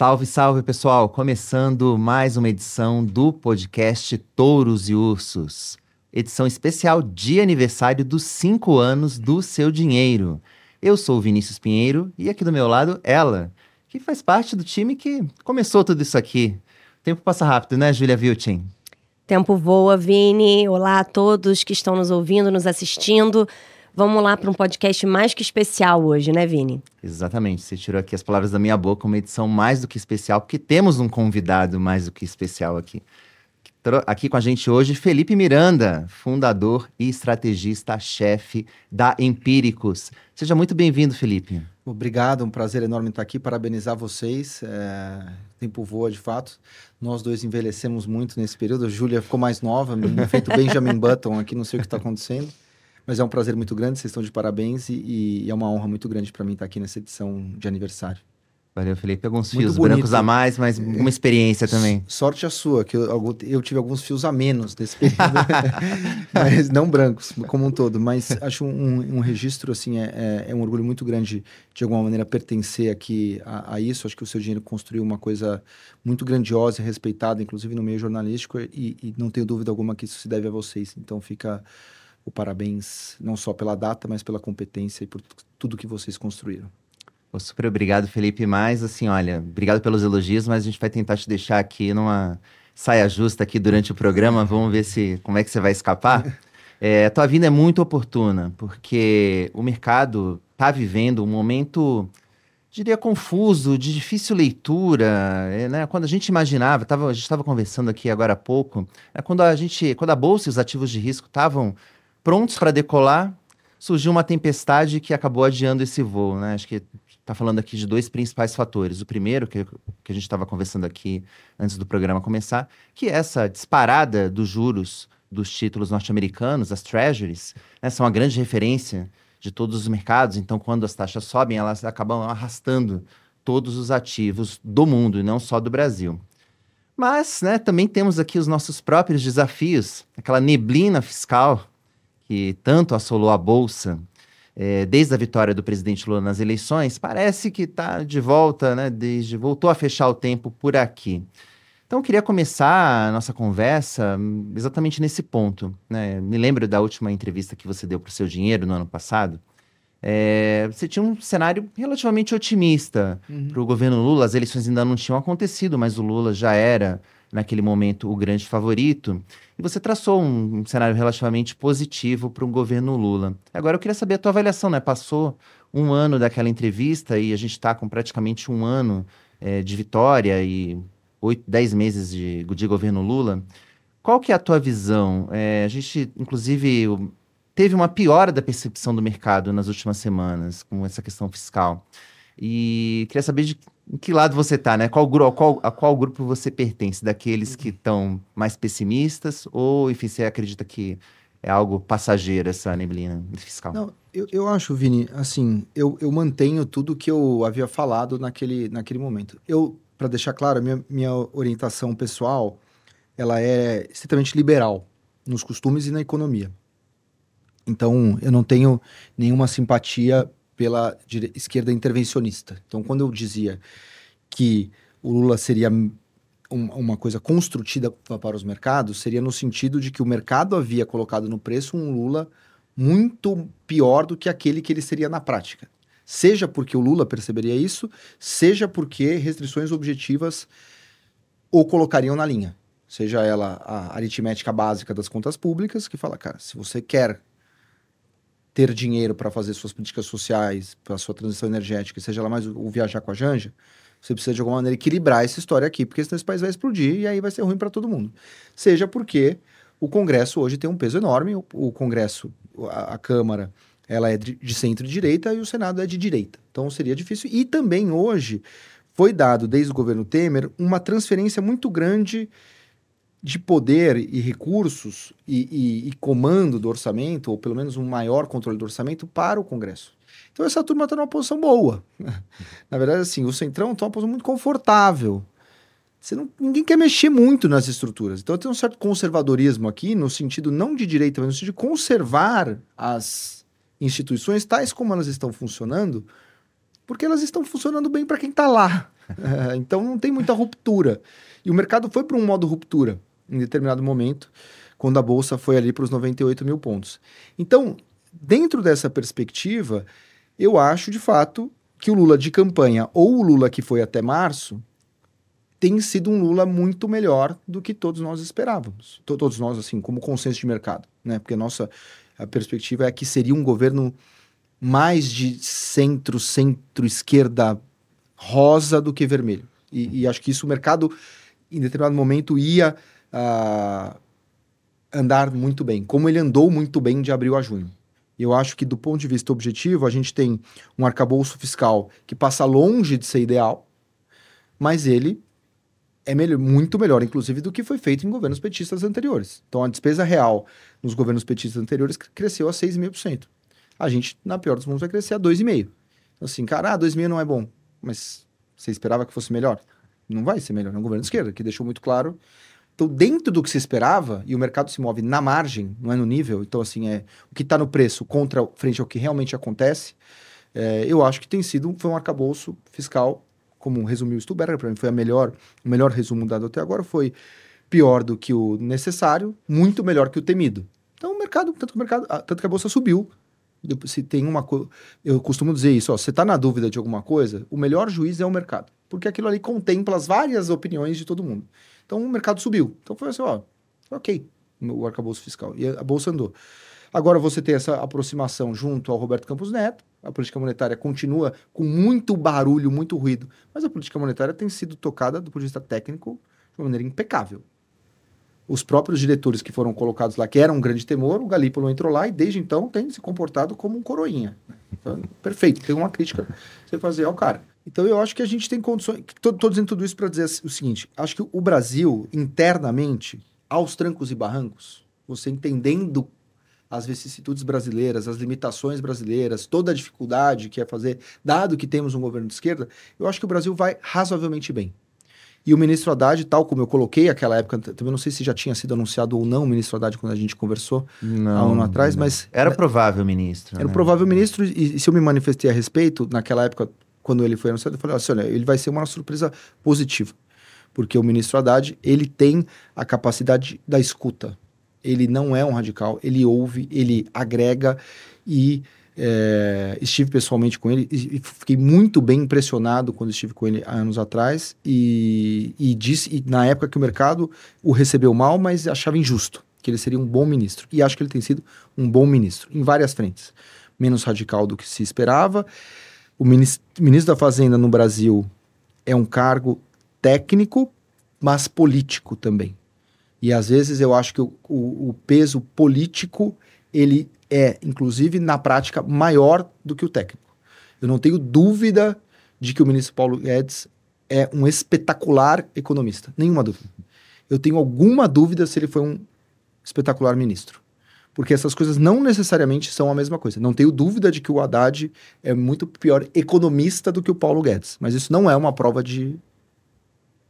Salve, salve pessoal! Começando mais uma edição do podcast Touros e Ursos. Edição especial de aniversário dos 5 anos do seu dinheiro. Eu sou o Vinícius Pinheiro e aqui do meu lado ela, que faz parte do time que começou tudo isso aqui. O tempo passa rápido, né, Julia Viltin? Tempo voa, Vini. Olá a todos que estão nos ouvindo, nos assistindo. Vamos lá para um podcast mais que especial hoje, né, Vini? Exatamente. Você tirou aqui as palavras da minha boca, uma edição mais do que especial, porque temos um convidado mais do que especial aqui. Aqui com a gente hoje, Felipe Miranda, fundador e estrategista-chefe da Empíricos. Seja muito bem-vindo, Felipe. Obrigado, um prazer enorme estar aqui, parabenizar vocês. É... Tempo voa, de fato. Nós dois envelhecemos muito nesse período. A Júlia ficou mais nova, feito Benjamin Button aqui, não sei o que está acontecendo. Mas é um prazer muito grande, vocês estão de parabéns e, e é uma honra muito grande para mim estar aqui nessa edição de aniversário. Valeu, Felipe. Alguns Muito fios bonito. brancos a mais, mas é. uma experiência também. Sorte a sua, que eu, eu tive alguns fios a menos nesse período. mas não brancos, como um todo. Mas acho um, um registro, assim, é, é, é, um orgulho muito grande, de alguma maneira, pertencer aqui a, a, isso. Acho que o seu dinheiro construiu uma coisa muito grandiosa e respeitada, inclusive no meio jornalístico, e, e não tenho dúvida alguma que isso se deve a vocês. Então fica o parabéns, não só pela data, mas pela competência e por tudo que vocês construíram. super obrigado, Felipe. Mais assim, olha, obrigado pelos elogios, mas a gente vai tentar te deixar aqui numa saia justa aqui durante o programa. Vamos ver se como é que você vai escapar. É, a tua vinda é muito oportuna, porque o mercado está vivendo um momento, diria, confuso, de difícil leitura. É, né? Quando a gente imaginava, tava, a gente estava conversando aqui agora há pouco, é quando a gente, quando a bolsa e os ativos de risco estavam prontos para decolar, surgiu uma tempestade que acabou adiando esse voo, né? Acho que está falando aqui de dois principais fatores. O primeiro, que, que a gente estava conversando aqui antes do programa começar, que é essa disparada dos juros dos títulos norte-americanos, as treasuries, né, são uma grande referência de todos os mercados. Então, quando as taxas sobem, elas acabam arrastando todos os ativos do mundo e não só do Brasil. Mas, né, também temos aqui os nossos próprios desafios, aquela neblina fiscal que tanto assolou a Bolsa é, desde a vitória do presidente Lula nas eleições, parece que está de volta, né? Desde voltou a fechar o tempo por aqui. Então, eu queria começar a nossa conversa exatamente nesse ponto. Né? Me lembro da última entrevista que você deu para o seu dinheiro no ano passado. É, você tinha um cenário relativamente otimista uhum. para o governo Lula. As eleições ainda não tinham acontecido, mas o Lula já era naquele momento o grande favorito, e você traçou um, cenário relativamente positivo para o governo Lula. Agora eu queria saber a tua avaliação, né? Passou um ano daquela entrevista e a gente está com praticamente um ano é, de vitória e oito, dez meses de, de governo Lula. Qual que é a tua visão? É, a gente, inclusive, teve uma piora da percepção do mercado nas últimas semanas com essa questão fiscal. E queria saber de em que lado você está, né? Qual, qual, a qual grupo você pertence? Daqueles que estão mais pessimistas? Ou, enfim, você acredita que é algo passageiro essa neblina fiscal? Não, eu, eu acho, Vini, assim, eu, eu mantenho tudo que eu havia falado naquele, naquele momento. Eu, para deixar claro, minha, minha orientação pessoal, ela é estritamente liberal nos costumes e na economia. Então, eu não tenho nenhuma simpatia pela esquerda intervencionista. Então, quando eu dizia que o Lula seria um, uma coisa construtiva para os mercados, seria no sentido de que o mercado havia colocado no preço um Lula muito pior do que aquele que ele seria na prática. Seja porque o Lula perceberia isso, seja porque restrições objetivas o colocariam na linha. Seja ela a aritmética básica das contas públicas, que fala, cara, se você quer ter dinheiro para fazer suas políticas sociais, para sua transição energética, seja lá mais o, viajar com a Janja, você precisa de alguma maneira equilibrar essa história aqui, porque senão esse país vai explodir e aí vai ser ruim para todo mundo. Seja porque o Congresso hoje tem um peso enorme, o, o Congresso, a, a, Câmara, ela é de centro-direita e o Senado é de direita. Então seria difícil. E também hoje foi dado, desde o governo Temer, uma transferência muito grande de poder e recursos e, e, e, comando do orçamento, ou pelo menos um maior controle do orçamento, para o Congresso. Então essa turma está numa posição boa. Na verdade, assim, o Centrão está numa posição muito confortável. Você não, ninguém quer mexer muito nas estruturas. Então tem um certo conservadorismo aqui, no sentido não de direita, mas no sentido de conservar as instituições tais como elas estão funcionando, Porque elas estão funcionando bem para quem está lá. Então não tem muita ruptura. E o mercado foi para um modo ruptura em determinado momento, quando a bolsa foi ali para os 98 mil pontos. Então, dentro dessa perspectiva, eu acho de fato que o Lula de campanha ou o Lula que foi até março tem sido um Lula muito melhor do que todos nós esperávamos. Todos nós, assim, como consenso de mercado, né? Porque nossa a perspectiva é que seria um governo mais de centro, centro-esquerda rosa do que vermelho. E, e, acho que isso o mercado, em determinado momento, ia uh, andar muito bem, como ele andou muito bem de abril a junho. Eu acho que, do ponto de vista objetivo, a gente tem um arcabouço fiscal que passa longe de ser ideal, mas ele é melhor, muito melhor, inclusive, do que foi feito em governos petistas anteriores. Então, a despesa real nos governos petistas anteriores cresceu a 6,5%. A gente, na pior dos mundos, vai crescer a 2,5%. Então, assim, cara, ah, 2,5% não é bom. Mas você esperava que fosse melhor? Não vai ser melhor. É um governo de esquerda, que deixou muito claro. Então, dentro do que se esperava, e o mercado se move na margem, não é no nível, então, assim, é o que está no preço contra frente ao que realmente acontece, é, eu acho que tem sido, foi um arcabouço fiscal como resumiu o Stuberger, para mim foi a melhor, o melhor resumo dado até agora, foi pior do que o necessário, muito melhor que o temido. Então o mercado, tanto que o mercado, tanto que a bolsa subiu. Se tem uma coisa, eu costumo dizer isso, ó, você está na dúvida de alguma coisa, o melhor juiz é o mercado, porque aquilo ali contempla as várias opiniões de todo mundo. Então o mercado subiu. Então foi assim, ó, ok, o arcabouço fiscal. E a bolsa andou. Agora você tem essa aproximação junto ao Roberto Campos Neto, a política monetária continua com muito barulho, muito ruído, mas a política monetária tem sido tocada do ponto de vista técnico de uma maneira impecável. Os próprios diretores que foram colocados lá, que eram um grande temor, o Galípolo entrou lá e desde então tem se comportado como um coroinha. Então, perfeito, tem uma crítica você fazer ao cara. Então eu acho que a gente tem condições. Estou dizendo tudo isso para dizer o seguinte: acho que o Brasil, internamente, aos trancos e barrancos, você entendendo as vicissitudes brasileiras, as limitações brasileiras, toda a dificuldade que é fazer, dado que temos um governo de esquerda, eu acho que o Brasil vai razoavelmente bem. E o ministro Haddad, tal como eu coloquei aquela época, também não sei se já tinha sido anunciado ou não o ministro Haddad quando a gente conversou não, há um ano atrás, não. mas. Era provável ministro. Era né? provável ministro, e, e, se eu me manifestei a respeito, naquela época, quando ele foi anunciado, eu falei assim: olha, ele vai ser uma surpresa positiva. Porque o ministro Haddad, ele tem a capacidade da escuta ele não é um radical, ele ouve, ele agrega e é, estive pessoalmente com ele e fiquei muito bem impressionado quando estive com ele há anos atrás e, e disse e na época que o mercado o recebeu mal, mas achava injusto que ele seria um bom ministro e acho que ele tem sido um bom ministro em várias frentes, menos radical do que se esperava. O ministro, da Fazenda no Brasil é um cargo técnico, mas político também. E às vezes eu acho que o, o, o peso político ele é, inclusive, na prática, maior do que o técnico. Eu não tenho dúvida de que o ministro Paulo Guedes é um espetacular economista. Nenhuma dúvida. Eu tenho alguma dúvida se ele foi um espetacular ministro. Porque essas coisas não necessariamente são a mesma coisa. Não tenho dúvida de que o Haddad é muito pior economista do que o Paulo Guedes. Mas isso não é uma prova de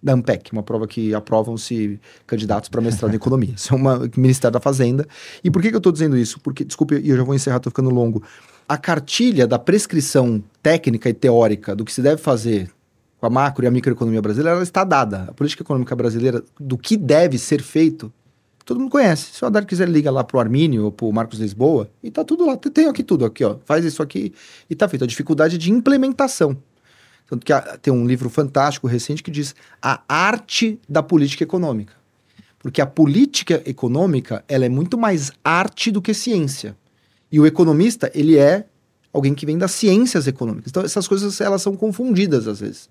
da AMPEC, uma prova que aprovam-se candidatos para mestrado em economia. Isso é uma Ministério da Fazenda. E por que, que eu estou dizendo isso? Porque, desculpe, e eu já vou encerrar, estou ficando longo. A cartilha da prescrição técnica e teórica do que se deve fazer com a macro e a microeconomia brasileira, ela está dada. A política econômica brasileira, do que deve ser feito, todo mundo conhece. Se o Haddad quiser, liga lá para o Armínio ou para o Marcos Lisboa, e tá tudo lá. Tem aqui tudo, aqui, ó. Faz isso aqui e tá feito. A dificuldade de implementação. Tanto que tem um livro fantástico recente que diz a arte da política econômica. Porque a política econômica ela é muito mais arte do que ciência. E o economista, ele é alguém que vem das ciências econômicas. Então, essas coisas elas são confundidas às vezes.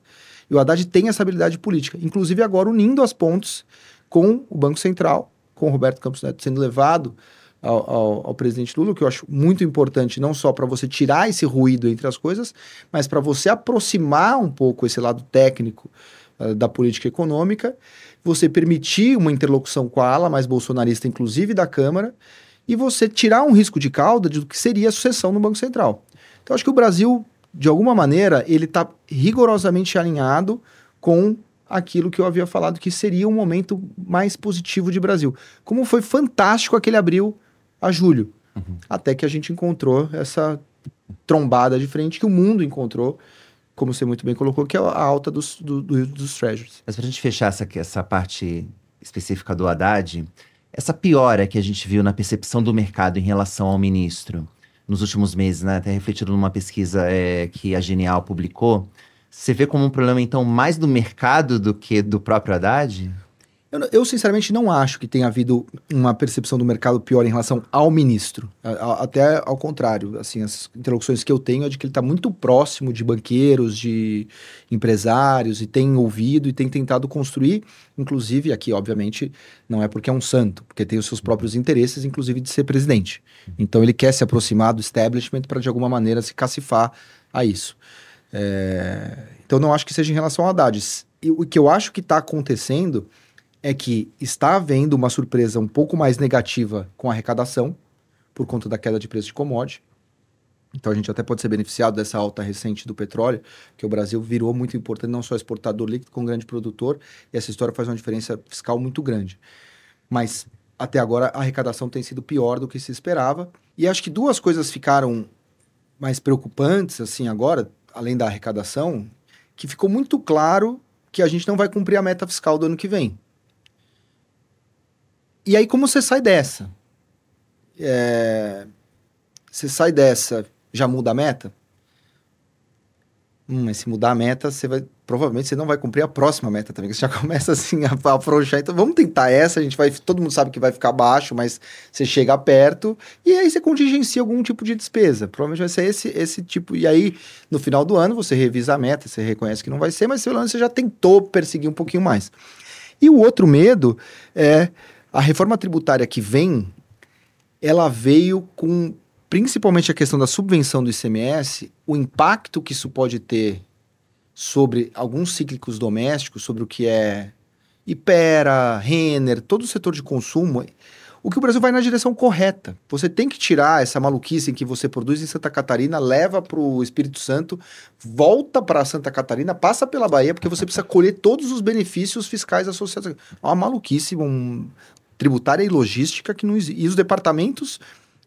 E o Haddad tem essa habilidade política, inclusive agora unindo as pontes com o Banco Central, com Roberto Campos Neto sendo levado ao, ao, ao, presidente Lula, que eu acho muito importante, não só para você tirar esse ruído entre as coisas, mas para você aproximar um pouco esse lado técnico uh, da política econômica, você permitir uma interlocução com a ala mais bolsonarista, inclusive da Câmara, e você tirar um risco de cauda do que seria a sucessão no Banco Central. Então, acho que o Brasil, de alguma maneira, ele está rigorosamente alinhado com aquilo que eu havia falado que seria um momento mais positivo de Brasil. Como foi fantástico aquele abril a julho. Uhum. Até que a gente encontrou essa trombada de frente que o mundo encontrou como você muito bem colocou, que é a alta dos, do, do, dos treasuries. Mas para a gente fechar essa, essa parte específica do Haddad, essa piora que a gente viu na percepção do mercado em relação ao ministro nos últimos meses, né, até refletido numa pesquisa é, que a Genial publicou, você vê como um problema, então, mais do mercado do que do próprio Haddad? Eu, eu, sinceramente, não acho que tenha havido uma percepção do mercado pior em relação ao ministro. até ao contrário. Assim, as interlocuções que eu tenho é de que ele está muito próximo de banqueiros, de empresários, e tem ouvido e tem tentado construir. Inclusive, aqui, obviamente, não é porque é um santo, porque tem os seus próprios interesses, inclusive de ser presidente. Então, ele quer se aproximar do establishment para, de alguma maneira, se cacifar a isso. É... Então, não acho que seja em relação a Haddad. E o que eu acho que está acontecendo é que está havendo uma surpresa um pouco mais negativa com a arrecadação, por conta da queda de preço de commodity. Então a gente até pode ser beneficiado dessa alta recente do petróleo, que o Brasil virou muito importante, não só exportador líquido, como grande produtor, e essa história faz uma diferença fiscal muito grande. Mas até agora a arrecadação tem sido pior do que se esperava. E acho que duas coisas ficaram mais preocupantes, assim, agora, além da arrecadação, que ficou muito claro que a gente não vai cumprir a meta fiscal do ano que vem. E aí, como você sai dessa? É... Você sai dessa, já muda a meta? Hum, mas se mudar a meta, você vai. Provavelmente você não vai cumprir a próxima meta também. Você já começa assim a, a afrouxar. Então vamos tentar essa. A gente vai. Todo mundo sabe que vai ficar baixo, mas você chega perto e aí você contingencia algum tipo de despesa. Provavelmente vai ser esse, esse tipo. E aí, no final do ano, você revisa a meta, você reconhece que não vai ser, mas pelo menos você já tentou perseguir um pouquinho mais. E o outro medo é a reforma tributária que vem, ela veio com principalmente a questão da subvenção do ICMS, o impacto que isso pode ter sobre alguns cíclicos domésticos, sobre o que é Ipera, Renner, todo o setor de consumo, o que o Brasil vai na direção correta. Você tem que tirar essa maluquice em que você produz em Santa Catarina, leva para o Espírito Santo, volta para Santa Catarina, passa pela Bahia, porque você precisa colher todos os benefícios fiscais associados. É uma maluquice, um, tributária e logística que não existe. E os departamentos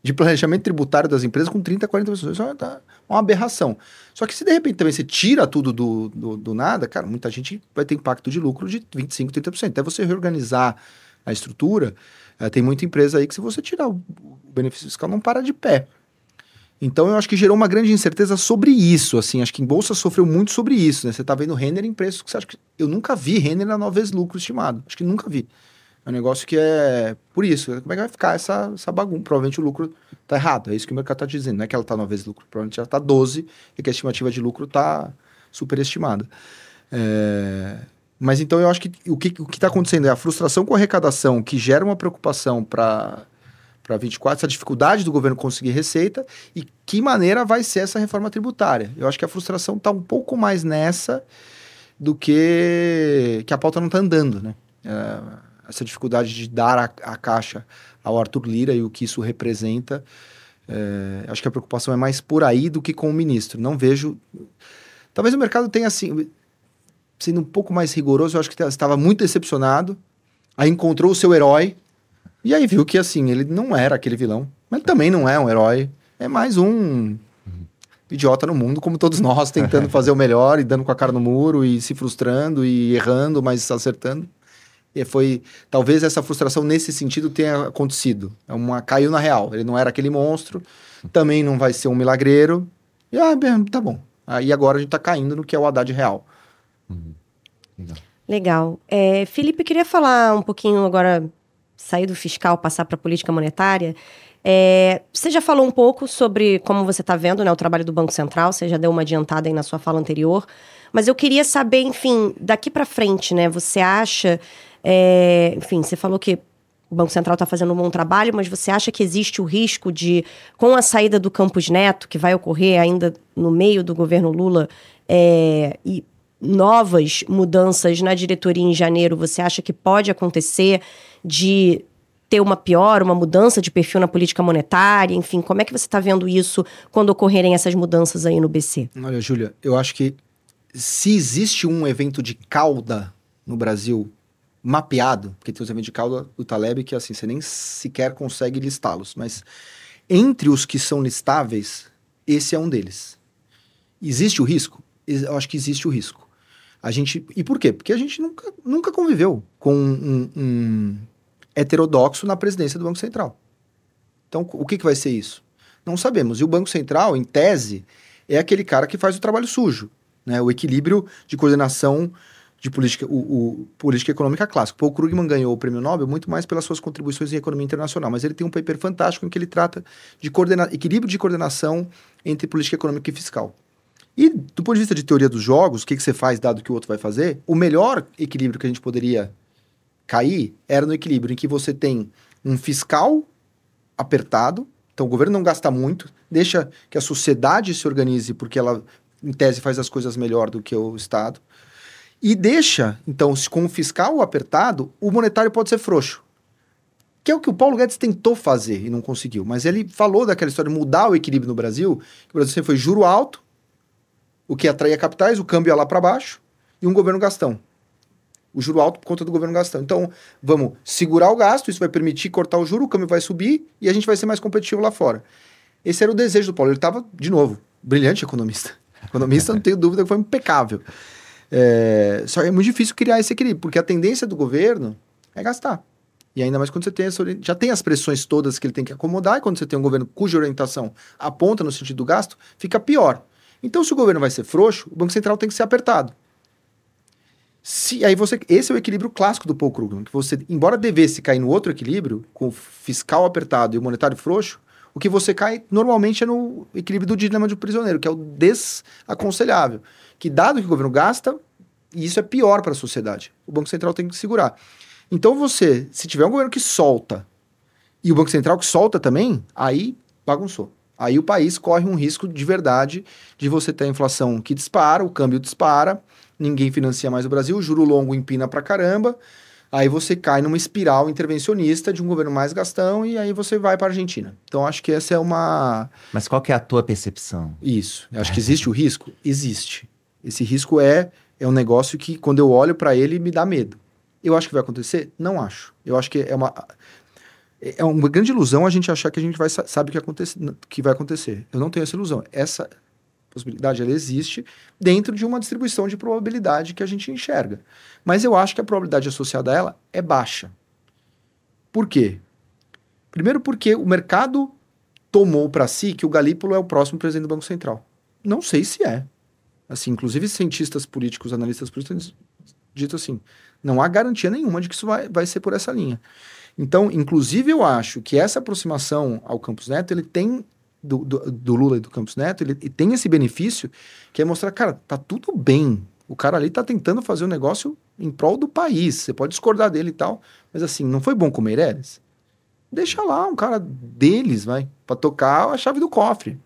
de planejamento tributário das empresas com 30, 40 pessoas. Isso é uma aberração. Só que se de repente também você tira tudo do, do, do nada, cara, muita gente vai ter impacto de lucro de 25, 30%. Até você reorganizar a estrutura, é, tem muita empresa aí que se você tirar o, benefício fiscal não para de pé. Então eu acho que gerou uma grande incerteza sobre isso, assim, acho que em bolsa sofreu muito sobre isso, né? Você tá vendo Renner em preços que você acha que eu nunca vi Renner na nova vezes lucro estimado. Acho que nunca vi. É um negócio que é por isso. Como é que vai ficar essa, essa bagunça? Provavelmente o lucro tá errado. É isso que o mercado está dizendo. Não é que ela está nove vezes lucro. Provavelmente ela está 12 e que a estimativa de lucro está superestimada. É... Mas então eu acho que o que o está acontecendo é a frustração com a arrecadação que gera uma preocupação para para 24, essa dificuldade do governo conseguir receita e que maneira vai ser essa reforma tributária. Eu acho que a frustração está um pouco mais nessa do que que a pauta não está andando, né? É essa dificuldade de dar a, a, caixa ao Arthur Lira e o que isso representa. É, acho que a preocupação é mais por aí do que com o ministro. Não vejo. Talvez o mercado tenha assim. Sendo um pouco mais rigoroso, eu acho que estava muito decepcionado. Aí encontrou o seu herói. E aí viu que assim, ele não era aquele vilão. Mas ele também não é um herói. É mais um idiota no mundo, como todos nós, tentando fazer o melhor e dando com a cara no muro e se frustrando e errando, mas acertando. E foi talvez essa frustração nesse sentido tenha acontecido. É uma caiu na real. Ele não era aquele monstro, também não vai ser um milagreiro. E ah, bem, tá bom. Aí agora a gente tá caindo no que é o Haddad real. Uhum. Legal. Legal. É, Felipe, queria falar um pouquinho agora, sair do fiscal, passar para a política monetária. É, você já falou um pouco sobre como você está vendo né, o trabalho do Banco Central, você já deu uma adiantada aí na sua fala anterior. Mas eu queria saber, enfim, daqui para frente, né? Você acha é, enfim, você falou que o Banco Central está fazendo um bom trabalho, mas você acha que existe o risco de, com a saída do Campos Neto, que vai ocorrer ainda no meio do governo Lula, é, e novas mudanças na diretoria em janeiro, você acha que pode acontecer de ter uma pior, uma mudança de perfil na política monetária? Enfim, como é que você está vendo isso quando ocorrerem essas mudanças aí no BC? Olha, Júlia, eu acho que se existe um evento de cauda no Brasil mapeado, porque tem os eventos de cauda do Taleb que assim, você nem sequer consegue listá-los, mas entre os que são listáveis, esse é um deles. Existe o risco? eu acho que existe o risco. A gente, e por quê? Porque a gente nunca, nunca conviveu com um, um heterodoxo na presidência do Banco Central. Então, o que, que vai ser isso? Não sabemos. E o Banco Central, em tese, é aquele cara que faz o trabalho sujo, né? O equilíbrio de coordenação de política, o, o, política econômica clássica. Paul Krugman ganhou o prêmio Nobel muito mais pelas suas contribuições em economia internacional, mas ele tem um paper fantástico em que ele trata de coordena, equilíbrio de coordenação entre política econômica e fiscal. E do ponto de vista de teoria dos jogos, o que, que você faz dado que o outro vai fazer, o melhor equilíbrio que a gente poderia cair era no equilíbrio em que você tem um fiscal apertado, então o governo não gasta muito, deixa que a sociedade se organize porque ela, em tese, faz as coisas melhor do que o Estado e deixa, então, se com o fiscal apertado, o monetário pode ser frouxo. Que é o que o Paulo Guedes tentou fazer e não conseguiu. Mas ele falou daquela história de mudar o equilíbrio no Brasil. o Brasil sempre foi juro alto, o que atraía capitais, o câmbio ia lá para baixo, e um governo gastão. O juro alto por conta do governo gastão. Então, vamos segurar o gasto, isso vai permitir cortar o juro, o câmbio vai subir e a gente vai ser mais competitivo lá fora. Esse era o desejo do Paulo. Ele estava, de novo, brilhante economista. Economista, não tenho dúvida que foi impecável. É, só é muito difícil criar esse equilíbrio, porque a tendência do governo é gastar. E ainda mais quando você tem essa, já tem as pressões todas que ele tem que acomodar, e quando você tem um governo cuja orientação aponta no sentido do gasto, fica pior. Então, se o governo vai ser frouxo, o Banco Central tem que ser apertado. Se, aí você, esse é o equilíbrio clássico do Paul Krugman, que você, embora devesse cair no outro equilíbrio, com o fiscal apertado e o monetário frouxo, o que você cai normalmente é no equilíbrio do dilema de prisioneiro, que é o desaconselhável que dado que o governo gasta, isso é pior para a sociedade. O Banco Central tem que segurar. Então você, se tiver um governo que solta e o Banco Central que solta também, aí bagunçou. Aí o país corre um risco de verdade de você ter a inflação que dispara, o câmbio dispara, ninguém financia mais o Brasil, o juro longo empina pra caramba, aí você cai numa espiral intervencionista de um governo mais gastão e aí você vai para a Argentina. Então acho que essa é uma. Mas qual que é a tua percepção? Isso. Eu acho que existe o risco? Existe. Esse risco é, é um negócio que, quando eu olho para ele, me dá medo. Eu acho que vai acontecer? Não acho. Eu acho que é uma. É uma grande ilusão a gente achar que a gente vai sabe o que, acontece, que vai acontecer. Eu não tenho essa ilusão. Essa possibilidade ela existe dentro de uma distribuição de probabilidade que a gente enxerga. Mas eu acho que a probabilidade associada a ela é baixa. Por quê? Primeiro porque o mercado tomou para si que o Galípolo é o próximo presidente do Banco Central. Não sei se é. Assim, inclusive cientistas políticos, analistas políticos, dito assim, não há garantia nenhuma de que isso vai, vai ser por essa linha. Então, inclusive, eu acho que essa aproximação ao Campos Neto, ele tem, do, do, do Lula e do Campos Neto, ele, ele, tem esse benefício, que é mostrar, cara, tá tudo bem. O cara ali tá tentando fazer um negócio em prol do país. Você pode discordar dele e tal, mas assim, não foi bom com o Meirelles? Deixa lá um cara deles, vai, para tocar a chave do cofre.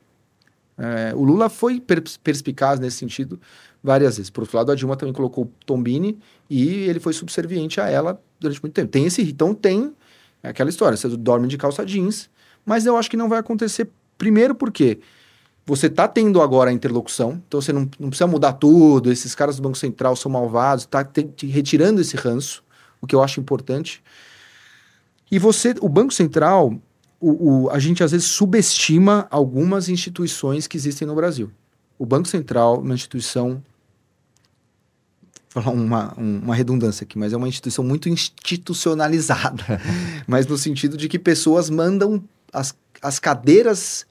É, o Lula foi perspicaz nesse sentido várias vezes. Por outro lado, a Dilma também colocou Tombini e ele foi subserviente a ela durante muito tempo. Tem esse, então tem aquela história, você dorme de calça jeans, mas eu acho que não vai acontecer primeiro porque você está tendo agora a interlocução, então você não, não, precisa mudar tudo, esses caras do Banco Central são malvados, está retirando esse ranço, o que eu acho importante. E você, o Banco Central, o, o, a gente às vezes subestima algumas instituições que existem no Brasil. O Banco Central uma instituição vou falar uma, uma redundância aqui, mas é uma instituição muito institucionalizada. mas no sentido de que pessoas mandam as, as cadeiras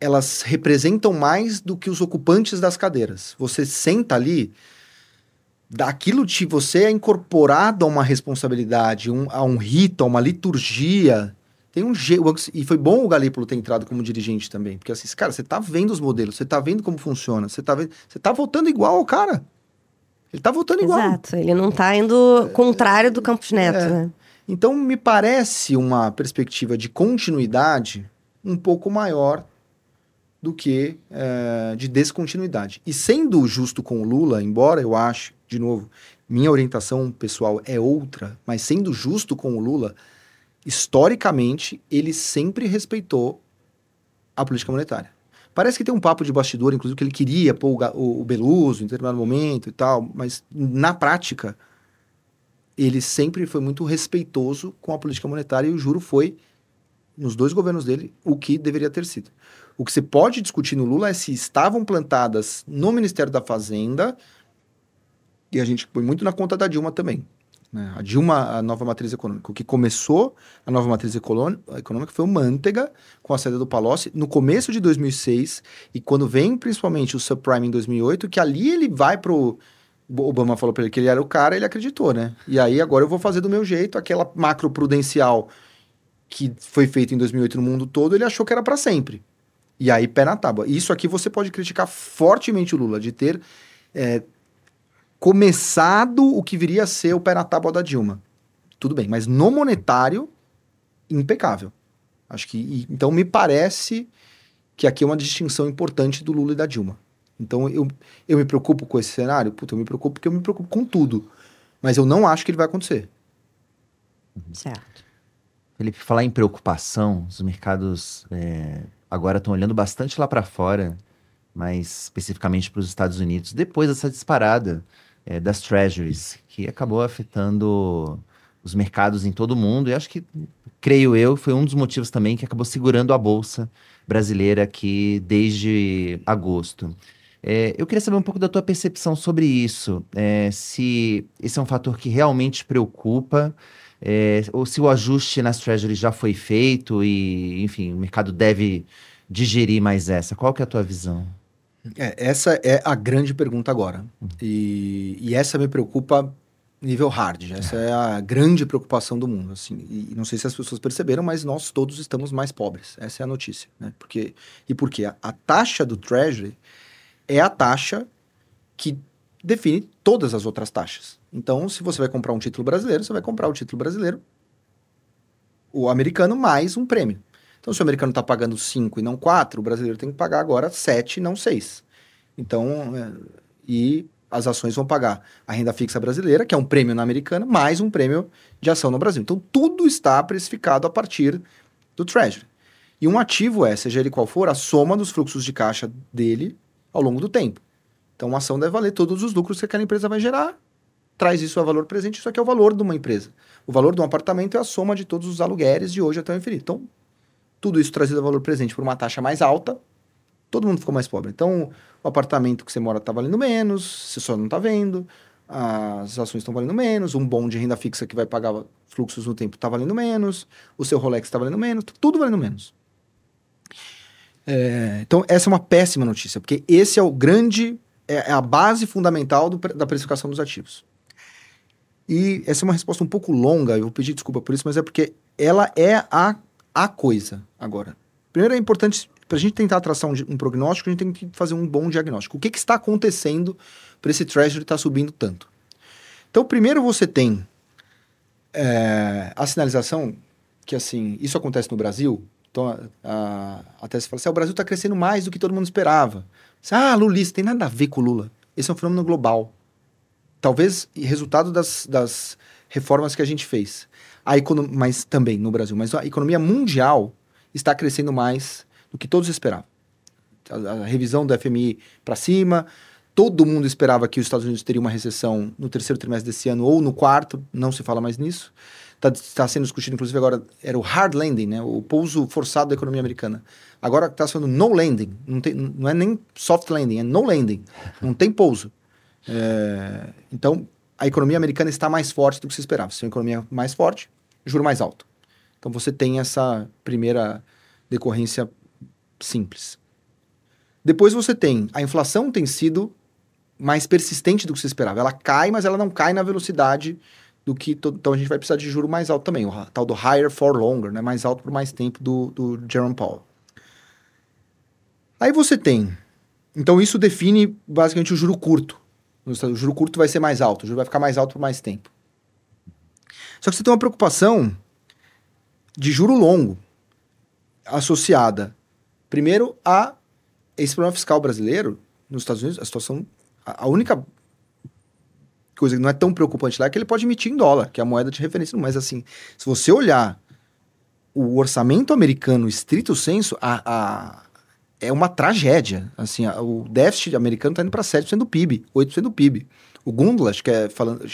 elas representam mais do que os ocupantes das cadeiras. Você senta ali, daquilo de você é incorporado a uma responsabilidade, um, a um rito, a uma liturgia tem um jeito. E foi bom o Galípolo ter entrado como dirigente também. Porque assim, cara, você tá vendo os modelos, você tá vendo como funciona, você tá vendo. Você tá votando igual ao cara. Ele tá votando igual. Exato, ele não tá indo contrário do Campos Neto, é. né? Então, me parece uma perspectiva de continuidade um pouco maior do que é, de descontinuidade. E sendo justo com o Lula, embora eu ache, de novo, minha orientação pessoal é outra, mas sendo justo com o Lula, historicamente, ele sempre respeitou a política monetária. Parece que tem um papo de bastidor, inclusive, que ele queria pôr o, o Beluso em determinado momento e tal, mas na prática, ele sempre foi muito respeitoso com a política monetária e o juro foi, nos dois governos dele, o que deveria ter sido. O que você pode discutir no Lula é se estavam plantadas no Ministério da Fazenda, e a gente põe muito na conta da Dilma também. Né? A Dilma, a nova matriz econômica. O que começou a nova matriz econômica foi o Manteiga, com a saída do Palocci, no começo de 2006, e quando vem principalmente o subprime em 2008, que ali ele vai pro... Obama falou para ele que ele era o cara, ele acreditou, né? E aí agora eu vou fazer do meu jeito, aquela macro prudencial que foi feita em 2008 no mundo todo, ele achou que era para sempre. E aí, pé na tábua. Isso aqui você pode criticar fortemente o Lula, de ter é, começado o que viria a ser o pé na tábua da Dilma. Tudo bem, mas no monetário, impecável. Acho que. Então, me parece que aqui é uma distinção importante do Lula e da Dilma. Então, eu, eu me preocupo com esse cenário? Puta, eu me preocupo porque eu me preocupo com tudo. Mas eu não acho que ele vai acontecer. Certo. Felipe, falar em preocupação, os mercados é, agora estão olhando bastante lá para fora, mais especificamente para os Estados Unidos, depois dessa disparada é, das treasuries, que acabou afetando os mercados em todo o mundo. E acho que, creio eu, foi um dos motivos também que acabou segurando a bolsa brasileira aqui desde agosto. É, eu queria saber um pouco da tua percepção sobre isso, é, se esse é um fator que realmente preocupa, é, ou se o ajuste nas treasuries já foi feito e, enfim, o mercado deve digerir mais essa. Qual que é a tua visão? É, essa é a grande pergunta agora. Uhum. E, e, essa me preocupa nível hard. Essa é a grande preocupação do mundo. Assim. E não sei se as pessoas perceberam, mas nós todos estamos mais pobres. Essa é a notícia. Né? Porque, e por quê? A, a taxa do Treasury é a taxa que define todas as outras taxas. Então, se você vai comprar um título brasileiro, você vai comprar o título brasileiro, o americano, mais um prêmio. Então, se o americano está pagando 5 e não 4, o brasileiro tem que pagar agora 7 e não 6. Então, é, e as ações vão pagar a renda fixa brasileira, que é um prêmio na americana, mais um prêmio de ação no Brasil. Então, tudo está precificado a partir do Treasury. E um ativo é, seja ele qual for, a soma dos fluxos de caixa dele ao longo do tempo. Então, uma ação deve valer todos os lucros que aquela empresa vai gerar, traz isso a valor presente, isso aqui é o valor de uma empresa. O valor de um apartamento é a soma de todos os aluguéis de hoje até o infinito. Então, tudo isso trazido a valor presente por uma taxa mais alta, todo mundo ficou mais pobre. Então, o apartamento que você mora está valendo menos, você só não está vendo, as ações estão valendo menos, um bom de renda fixa que vai pagar fluxos no tempo está valendo menos, o seu Rolex está valendo menos, tudo valendo menos. É, então, essa é uma péssima notícia, porque esse é o grande, é, é a base fundamental do, da precificação dos ativos. E essa é uma resposta um pouco longa, eu vou pedir desculpa por isso, mas é porque ela é a, a coisa agora. Primeiro é importante, para a gente tentar traçar um, um, prognóstico, a gente tem que fazer um bom diagnóstico. O que, que está acontecendo para esse treasury estar tá subindo tanto? Então, primeiro você tem é, a sinalização que, assim, isso acontece no Brasil, então, a, a, fala assim, ah, o Brasil está crescendo mais do que todo mundo esperava. Você, ah, lulista, tem nada a ver com Lula. Esse é um fenômeno global. Talvez resultado das, das reformas que a gente fez. A econom... Mas também no Brasil. Mas a economia mundial está crescendo mais do que todos esperavam. A, a revisão do FMI para cima, todo mundo esperava que os Estados Unidos teria uma recessão no terceiro trimestre desse ano ou no quarto, não se fala mais nisso está tá sendo discutido, inclusive agora, era o hard landing, né? o pouso forçado da economia americana. Agora está sendo no landing, não, tem, não é nem soft landing, é no landing, não tem pouso. É, então, a economia americana está mais forte do que se esperava. Se é uma economia mais forte, juro mais alto. Então, você tem essa primeira decorrência simples. Depois você tem, a inflação tem sido mais persistente do que se esperava. Ela cai, mas ela não cai na velocidade do que. Então a gente vai precisar de juro mais alto também, o tal do higher for longer, né? mais alto por mais tempo do, do Jerome Powell. Aí você tem. Então isso define basicamente o juro curto. O juro curto vai ser mais alto, o juro vai ficar mais alto por mais tempo. Só que você tem uma preocupação de juro longo associada, primeiro, a esse problema fiscal brasileiro nos Estados Unidos. A situação. A única coisa que não é tão preocupante lá é que ele pode emitir em dólar, que é a moeda de referência. Mas assim, se você olhar o orçamento americano estrito senso, a, a, é uma tragédia. Assim, a, o déficit americano está indo para 7% do PIB, 8% do PIB. O Gundlach, que é falando,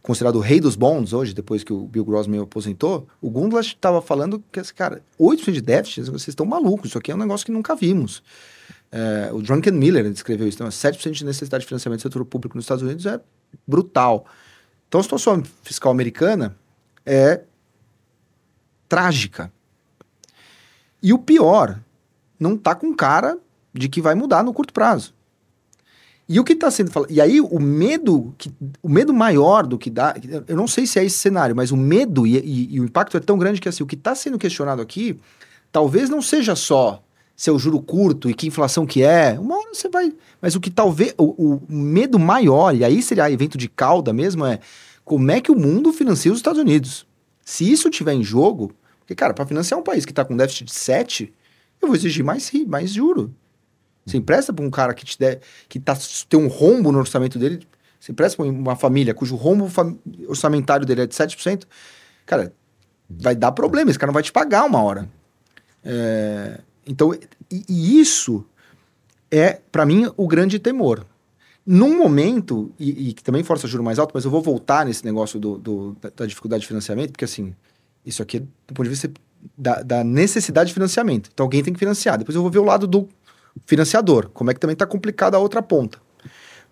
considerado o rei dos bonds hoje, depois que o Bill Grossman aposentou, o Gundlach estava falando que, cara, 8% de déficit, vocês estão malucos, isso aqui é um negócio que nunca vimos. É, o Drunken Miller descreveu isso, então, 7% de necessidade de financiamento do setor público nos Estados Unidos é brutal. Então a situação fiscal americana é trágica. E o pior, não está com cara de que vai mudar no curto prazo. E o que está sendo falado. E aí, o medo, que, o medo maior do que dá. Eu não sei se é esse cenário, mas o medo e, e, e o impacto é tão grande que assim, o que está sendo questionado aqui talvez não seja só seu juro curto e que inflação que é. Uma hora você vai. Mas o que talvez. O, o medo maior, e aí seria evento de cauda mesmo, é como é que o mundo financia os Estados Unidos. Se isso tiver em jogo. Porque, cara, para financiar um país que está com déficit de 7, eu vou exigir mais, mais juro. Você empresta para um cara que te der, que tá, tem um rombo no orçamento dele, você empresta para uma família cujo rombo orçamentário dele é de 7%, cara, vai dar problema, esse cara não vai te pagar uma hora. É, então, e, e, isso é, para mim, o grande temor. Num momento, e, que também força juro mais alto, mas eu vou voltar nesse negócio do, do da, da, dificuldade de financiamento, porque assim, isso aqui é do ponto de vista da, da necessidade de financiamento. Então alguém tem que financiar. Depois eu vou ver o lado do financiador, como é que também está complicada a outra ponta.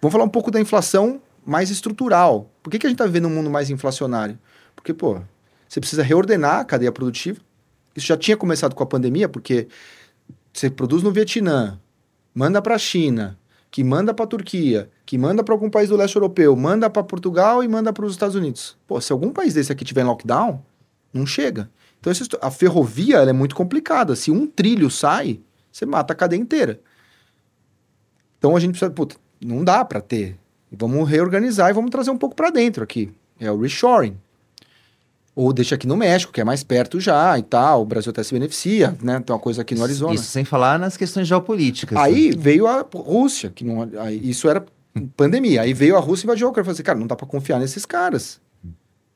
Vamos falar um pouco da inflação mais estrutural. Por que, que a gente está vivendo um mundo mais inflacionário? Porque, pô, você precisa reordenar a cadeia produtiva. Isso já tinha começado com a pandemia, porque você produz no Vietnã, manda para a China, que manda para a Turquia, que manda para algum país do leste europeu, manda para Portugal e manda para os Estados Unidos. Pô, se algum país desse aqui tiver em lockdown, não chega. Então a ferrovia é muito complicada. Se um trilho sai, você mata a cadeia inteira. Então a gente precisa, puta, não dá para ter. Vamos reorganizar e vamos trazer um pouco para dentro aqui. É o reshoring. Ou deixa aqui no México, que é mais perto já e tal. O Brasil até se beneficia, né? Tem uma coisa aqui no Arizona. Isso sem falar nas questões geopolíticas. Aí né? veio a Rússia, que não, isso era pandemia. Aí veio a Rússia e invadiu a Ucrânia. Falei assim, cara, não dá para confiar nesses caras.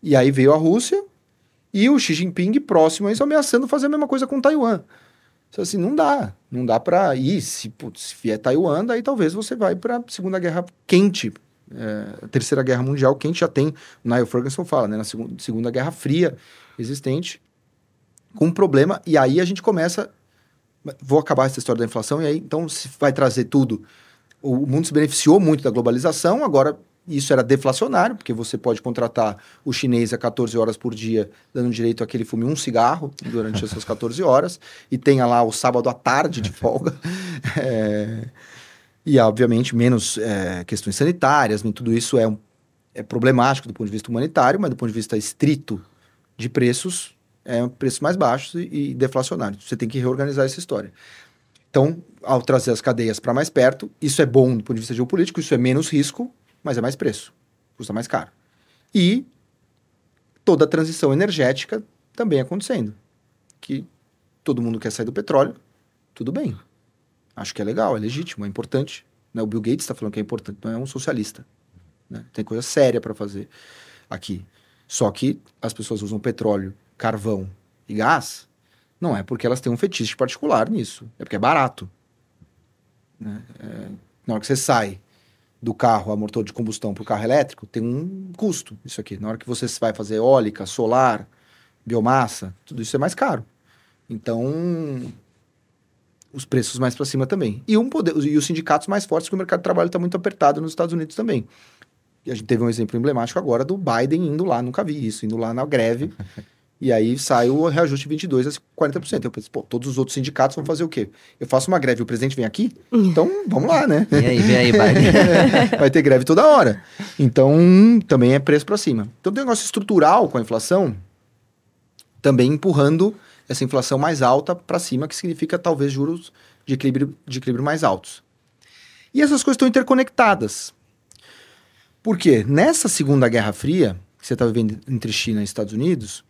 E aí veio a Rússia e o Xi Jinping próximo a isso ameaçando fazer a mesma coisa com Taiwan. Então, assim, não dá. Não dá para ir. Se, putz, se vier Taiwan, daí talvez você vai para a Segunda Guerra quente. É, a Terceira Guerra Mundial quente já tem, o Niall Ferguson fala, né, na segunda, segunda Guerra Fria existente, com um problema, e aí a gente começa, vou acabar essa história da inflação, e aí então se vai trazer tudo, o mundo se beneficiou muito da globalização, agora isso era deflacionário, porque você pode contratar o chinês a 14 horas por dia, dando direito a que ele fume um cigarro durante essas 14 horas, e tenha lá o sábado à tarde de folga. É... E, obviamente, menos é, questões sanitárias, tudo isso é, um, é problemático do ponto de vista humanitário, mas do ponto de vista estrito de preços, é um preço mais baixo e, e deflacionário. Você tem que reorganizar essa história. Então, ao trazer as cadeias para mais perto, isso é bom do ponto de vista geopolítico, isso é menos risco, mas é mais preço, custa mais caro. E toda a transição energética também acontecendo. Que todo mundo quer sair do petróleo, tudo bem. Acho que é legal, é legítimo, é importante. Né? O Bill Gates está falando que é importante, não é um socialista. Né? Tem coisa séria para fazer aqui. Só que as pessoas usam petróleo, carvão e gás, não é porque elas têm um fetiche particular nisso, é porque é barato. Né? É, na hora que você sai do carro a motor de combustão para o carro elétrico, tem um custo isso aqui. Na hora que você vai fazer eólica, solar, biomassa, tudo isso é mais caro. Então, os preços mais para cima também. E, um poder, e os sindicatos mais fortes, que o mercado de trabalho está muito apertado nos Estados Unidos também. E a gente teve um exemplo emblemático agora do Biden indo lá, nunca vi isso, indo lá na greve. E aí sai o reajuste de 22 a 40%. Eu pensei, pô, todos os outros sindicatos vão fazer o quê? Eu faço uma greve e o presidente vem aqui? Então, vamos lá, né? E aí, vem aí, Biden. Vai ter greve toda hora. Então, também é preço para cima. Então, tem um negócio estrutural com a inflação também empurrando essa inflação mais alta para cima, que significa talvez juros de equilíbrio, de equilíbrio mais altos. E essas coisas estão interconectadas. Por quê? Nessa Segunda Guerra Fria, que você está vivendo entre China e Estados Unidos,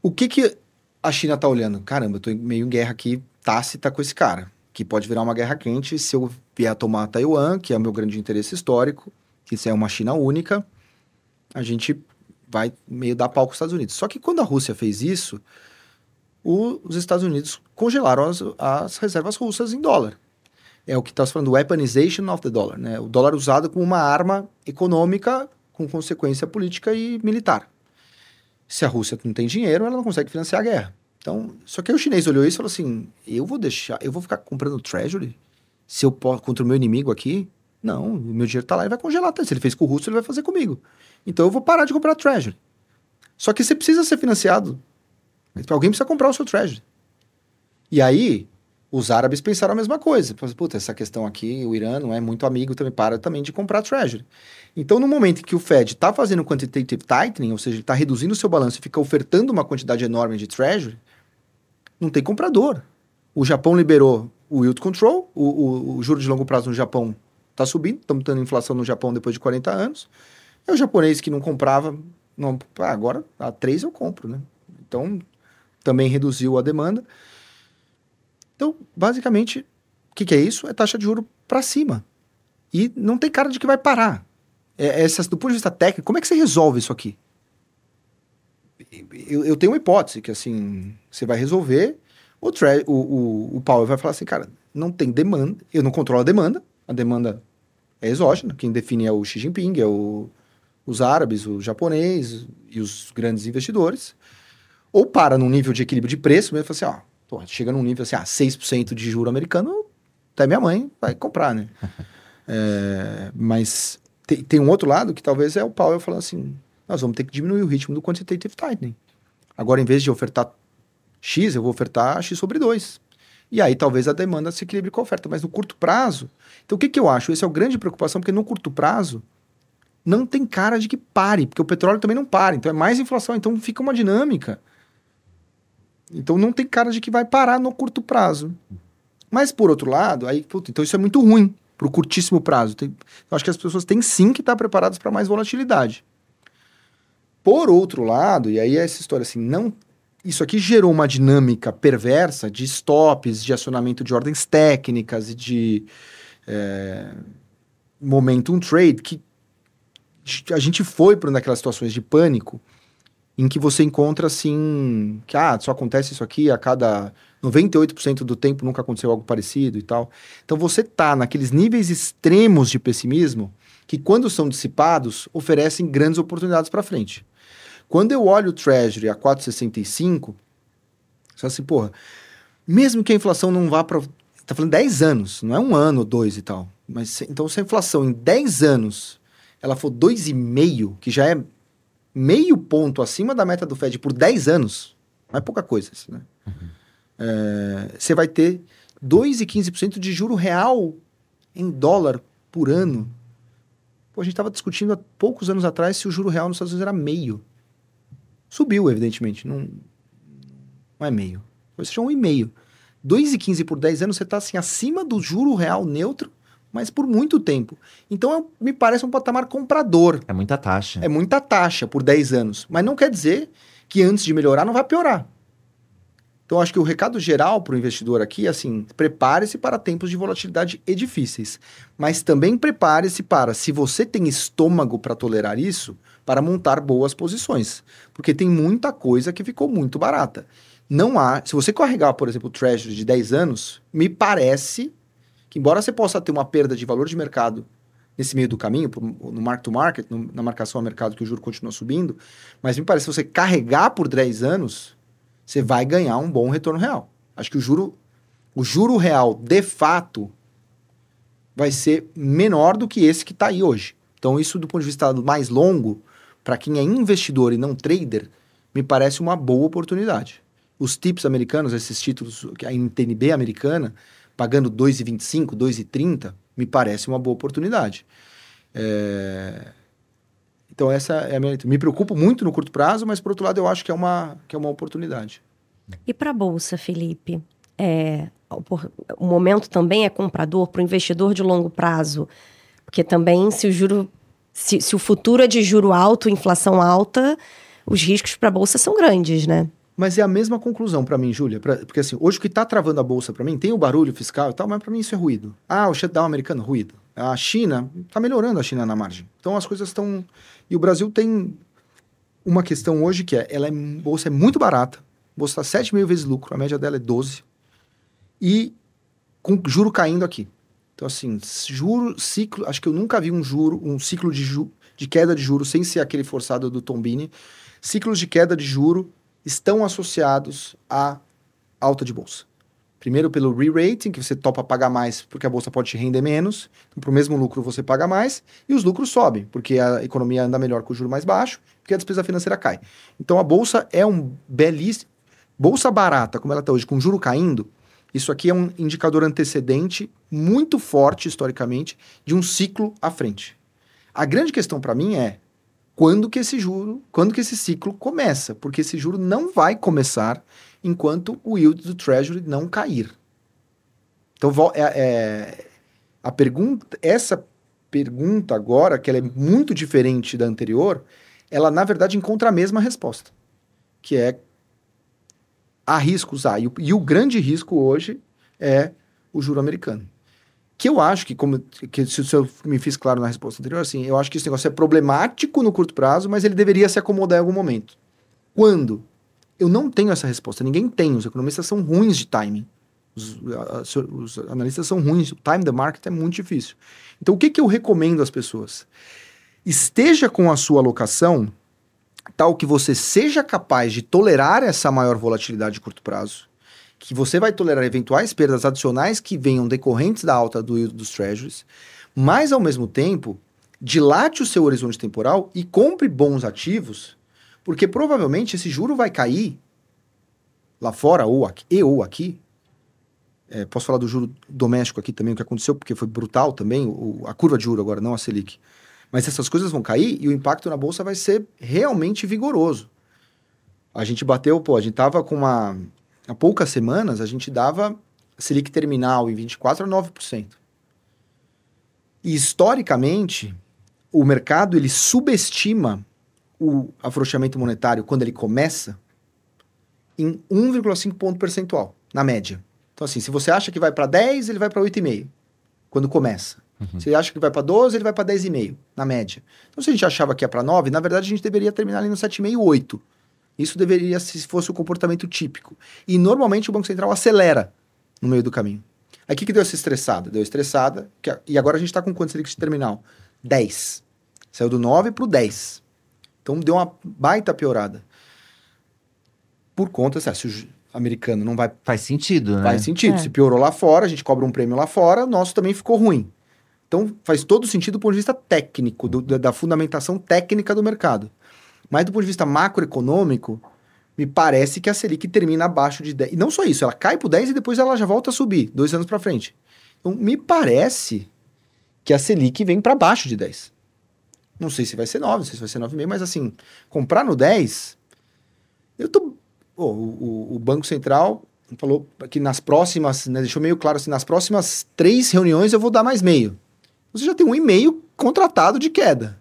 o que, que a China está olhando? Caramba, eu estou meio em guerra aqui tácita com esse cara, que pode virar uma guerra quente se eu vier tomar Taiwan, que é o meu grande interesse histórico, que isso é uma China única, a gente vai meio dar palco aos Estados Unidos. Só que quando a Rússia fez isso, o, os Estados Unidos congelaram as, as, reservas russas em dólar. É o que está falando, weaponization of the dollar, né? O dólar usado como uma arma econômica com consequência política e militar. Se a Rússia não tem dinheiro, ela não consegue financiar a guerra. Então, só que o chinês olhou isso e falou assim: eu vou deixar, eu vou ficar comprando treasury se eu posso contra o meu inimigo aqui? Não, o meu dinheiro tá lá e vai congelar. Se ele fez com o russo, ele vai fazer comigo. Então eu vou parar de comprar treasury. Só que você precisa ser financiado. Alguém precisa comprar o seu treasury. E aí, os árabes pensaram a mesma coisa. Puta, essa questão aqui, o Irã não é muito amigo também, para também de comprar treasury. Então, no momento que o Fed está fazendo quantitative tightening, ou seja, está reduzindo o seu balanço e fica ofertando uma quantidade enorme de treasury, não tem comprador. O Japão liberou o yield control, o, o, o juro de longo prazo no Japão está subindo, estamos tendo inflação no Japão depois de 40 anos. É o japonês que não comprava, não, ah, agora a 3 eu compro, né? Então, também reduziu a demanda. Então, basicamente, o que, que, é isso? É taxa de juro para cima. E não tem cara de que vai parar. É, essa, do ponto de vista técnico, como é que você resolve isso aqui? Eu, eu tenho uma hipótese que, assim, você vai resolver, o, o, o, o Powell vai falar assim, cara, não tem demanda, eu não controlo a demanda, a demanda é exógena, quem define é o Xi Jinping, é o, os árabes, o japonês e os grandes investidores, ou para num nível de equilíbrio de preço, mesmo assim, ó, Porra, chega num nível assim, ah, 6% de juro americano, até minha mãe vai comprar, né? é, mas tem, tem, um outro lado que talvez é o Powell falando assim, nós vamos ter que diminuir o ritmo do quantitative tightening. Agora, em vez de ofertar X, eu vou ofertar X sobre 2. E aí talvez a demanda se equilibre com a oferta. Mas no curto prazo, então o que, que eu acho? Essa é a grande preocupação, porque no curto prazo não tem cara de que pare, porque o petróleo também não para. Então é mais inflação, então fica uma dinâmica. Então não tem cara de que vai parar no curto prazo. Mas por outro lado, aí, puta, então isso é muito ruim para o curtíssimo prazo. Tem, eu acho que as pessoas têm sim que estar preparadas para mais volatilidade. Por outro lado, e aí é essa história assim, não isso aqui gerou uma dinâmica perversa de stops, de acionamento de ordens técnicas e de é, momentum trade que a gente foi para aquelas situações de pânico em que você encontra assim, que ah, só acontece isso aqui a cada 98% do tempo nunca aconteceu algo parecido e tal. Então você tá naqueles níveis extremos de pessimismo que quando são dissipados oferecem grandes oportunidades para frente. Quando eu olho o Treasury a 4,65, só assim, porra, mesmo que a inflação não vá para tá falando 10 anos, não é um ano dois e tal. Mas então se a inflação em 10 anos ela for 2,5, que já é meio ponto acima da meta do Fed por 10 anos, não é pouca coisa isso, né? Uhum. É, você vai ter 2,15% de juro real em dólar por ano. Pô, a gente estava discutindo há poucos anos atrás se o juro real nos Estados Unidos era meio. Subiu, evidentemente, não, não é meio. Foi seja um e meio. 2,15 por 10 anos, você está assim, acima do juro real neutro mas por muito tempo. Então me parece um patamar comprador. É muita taxa. É muita taxa por 10 anos. Mas não quer dizer que antes de melhorar não vai piorar. Então acho que o recado geral para o investidor aqui é assim: prepare-se para tempos de volatilidade e difíceis. Mas também prepare-se para, se você tem estômago para tolerar isso, para montar boas posições. Porque tem muita coisa que ficou muito barata. Não há. Se você carregar, por exemplo, o Treasury de 10 anos, me parece que embora você possa ter uma perda de valor de mercado nesse meio do caminho, no mark to market, no, na marcação a mercado que o juro continua subindo, mas me parece que você carregar por 10 anos, você vai ganhar um bom retorno real. Acho que o juro, o juro real, de fato, vai ser menor do que esse que está aí hoje. Então, isso do ponto de vista mais longo, para quem é investidor e não trader, me parece uma boa oportunidade. Os tips americanos, esses títulos, a NTNB americana, pagando 2,25, 2,30, me parece uma boa oportunidade. É... Então essa é a minha... Me preocupo muito no curto prazo, mas por outro lado eu acho que é uma, que é uma oportunidade. E para a Bolsa, Felipe? É, o momento também é comprador para o investidor de longo prazo? Porque também se o juro... Se, se o futuro é de juro alto, inflação alta, os riscos para a Bolsa são grandes, né? Mas é a mesma conclusão para mim, Júlia. Porque assim, hoje o que está travando a bolsa para mim tem o barulho fiscal e tal, mas para mim isso é ruído. Ah, o shutdown americano, ruído. A China, está melhorando a China na margem. Então as coisas estão. E o Brasil tem uma questão hoje que é: ela é, bolsa é muito barata, bolsa está 7,5 vezes lucro, a média dela é 12. E com juro caindo aqui. Então, assim, juro, ciclo. Acho que eu nunca vi um juro, um ciclo de, ju, de queda de juro, sem ser aquele forçado do Tombini, ciclos de queda de juro estão associados à alta de bolsa. Primeiro pelo re-rating, que você topa pagar mais porque a bolsa pode te render menos. Então, para o mesmo lucro você paga mais e os lucros sobem, porque a economia anda melhor com o juro mais baixo, porque a despesa financeira cai. Então a bolsa é um belíssimo. Bolsa barata, como ela está hoje, com juro caindo, isso aqui é um indicador antecedente muito forte, historicamente, de um ciclo à frente. A grande questão para mim é quando que esse juro, quando que esse ciclo começa, porque esse juro não vai começar enquanto o yield do Treasury não cair. Então, é, é, a pergunta, essa pergunta agora, que ela é muito diferente da anterior, ela na verdade encontra a mesma resposta, que é há riscos, há. E o, e o grande risco hoje é o juro americano. Que eu acho que, como que se eu me fiz claro na resposta anterior, assim, eu acho que esse negócio é problemático no curto prazo, mas ele deveria se acomodar em algum momento. Quando? Eu não tenho essa resposta, ninguém tem. Os economistas são ruins de timing. Os, os analistas são ruins. O time the market é muito difícil. Então, o que, que eu recomendo às pessoas? Esteja com a sua alocação tal que você seja capaz de tolerar essa maior volatilidade de curto prazo, que você vai tolerar eventuais perdas adicionais que venham decorrentes da alta do yield dos treasuries, mas ao mesmo tempo dilate o seu horizonte temporal e compre bons ativos porque provavelmente esse juro vai cair lá fora ou aqui, e ou aqui. É, posso falar do juro doméstico aqui também, o que aconteceu, porque foi brutal também, o, a curva de juro agora, não a Selic. Mas essas coisas vão cair e o impacto na bolsa vai ser realmente vigoroso. A gente bateu, pô, a gente tava com uma. Há poucas semanas, a gente dava Selic terminal em 24 a 9%. E historicamente, o mercado ele subestima o afrouxamento monetário, quando ele começa, em 1,5 ponto percentual, na média. Então, assim, se você acha que vai para 10, ele vai para 8,5, quando começa. Uhum. Se acha que vai para 12, ele vai para 10,5, na média. Então, se a gente achava que ia para 9, na verdade a gente deveria terminar ali no 7,5, 8. Isso deveria, se fosse o comportamento típico. E normalmente o Banco Central acelera no meio do caminho. Aí o que, que deu essa estressada? Deu estressada, que, e agora a gente está com quanto Selic terminal? 10. Saiu do 9 para o 10. Então deu uma baita piorada. Por conta, se o americano não vai. Faz sentido, né? Faz sentido. É. Se piorou lá fora, a gente cobra um prêmio lá fora, nosso também ficou ruim. Então faz todo sentido do ponto de vista técnico, do, da, da fundamentação técnica do mercado. Mas do ponto de vista macroeconômico, me parece que a Selic termina abaixo de 10. E não só isso, ela cai para 10 e depois ela já volta a subir, dois anos para frente. Então, me parece que a Selic vem para baixo de 10. Não sei se vai ser 9, não sei se vai ser 9,5, mas assim, comprar no 10, eu tô. O, o, Banco Central falou que nas próximas, né, deixou meio claro assim, nas próximas três reuniões eu vou dar mais meio. Você já tem um e-mail contratado de queda.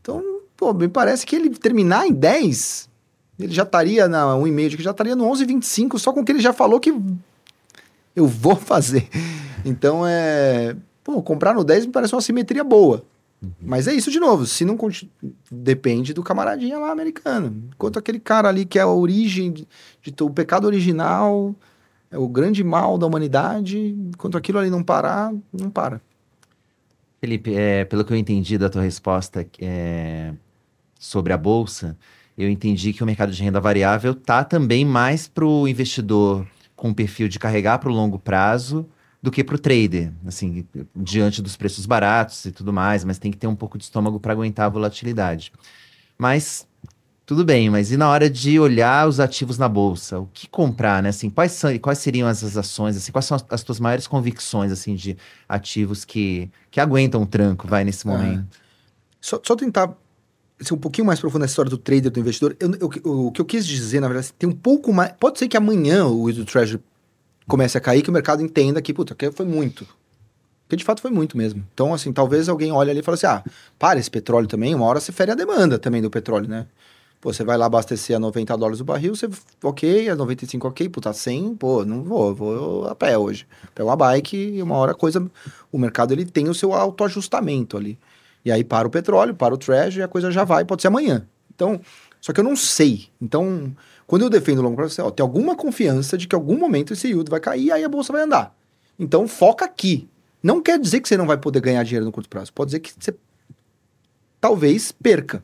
Então, pô, me parece que ele terminar em 10, ele já estaria na um e-mail, que já estaria no 11,25, só com que ele já falou que eu vou fazer. Então, é. Pô, comprar no 10 me parece uma simetria boa. Uhum. Mas é isso de novo, se não depende do camaradinha lá americano. Enquanto aquele cara ali que é a origem de, de o pecado original, é o grande mal da humanidade, enquanto aquilo ali não parar, não para. Felipe, é, pelo que eu entendi da tua resposta é, sobre a bolsa, eu entendi que o mercado de renda variável tá também mais para o investidor com perfil de carregar para o longo prazo do que para o trader, assim, diante dos preços baratos e tudo mais, mas tem que ter um pouco de estômago para aguentar a volatilidade. Mas tudo bem, mas e na hora de olhar os ativos na bolsa, o que comprar, né? Assim, quais, são, quais seriam essas ações, assim, quais são as, as tuas maiores convicções, assim, de ativos que, que aguentam o tranco, vai, nesse é. momento? Só, só tentar ser um pouquinho mais profundo nessa história do trader, do investidor. Eu, eu, eu, o que eu quis dizer, na verdade, tem um pouco mais... Pode ser que amanhã o do Treasury comece a cair, que o mercado entenda que, puta, que foi muito. Porque de fato foi muito mesmo. Então, assim, talvez alguém olhe ali e fale assim: ah, para esse petróleo também, uma hora você fere a demanda também do petróleo, né? Pô, você vai lá abastecer a 90 dólares o barril, você, ok, a 95 ok, puta, 100, pô, não vou, vou a pé hoje. Pego uma bike e uma hora a coisa, o mercado ele tem o seu autoajustamento ali. E aí para o petróleo, para o trash e a coisa já vai, pode ser amanhã. Então, só que eu não sei. Então, quando eu defendo o longo prazo, ó, tem alguma confiança de que em algum momento esse yield vai cair aí a bolsa vai andar. Então foca aqui. Não quer dizer que você não vai poder ganhar dinheiro no curto prazo. Pode dizer que você talvez perca.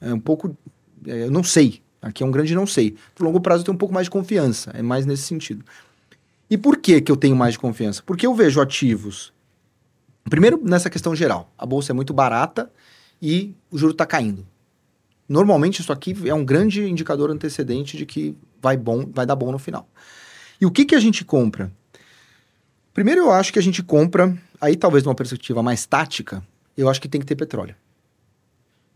É um pouco. É, eu não sei. Aqui é um grande não sei. No longo prazo eu tenho um pouco mais de confiança. É mais nesse sentido. E por que, que eu tenho mais de confiança? Porque eu vejo ativos. Primeiro, nessa questão geral. A bolsa é muito barata e o juro está caindo. Normalmente, isso aqui é um grande indicador antecedente de que vai, bom, vai dar bom no final. E o que, que a gente compra? Primeiro, eu acho que a gente compra, aí talvez numa perspectiva mais tática, eu acho que tem que ter petróleo.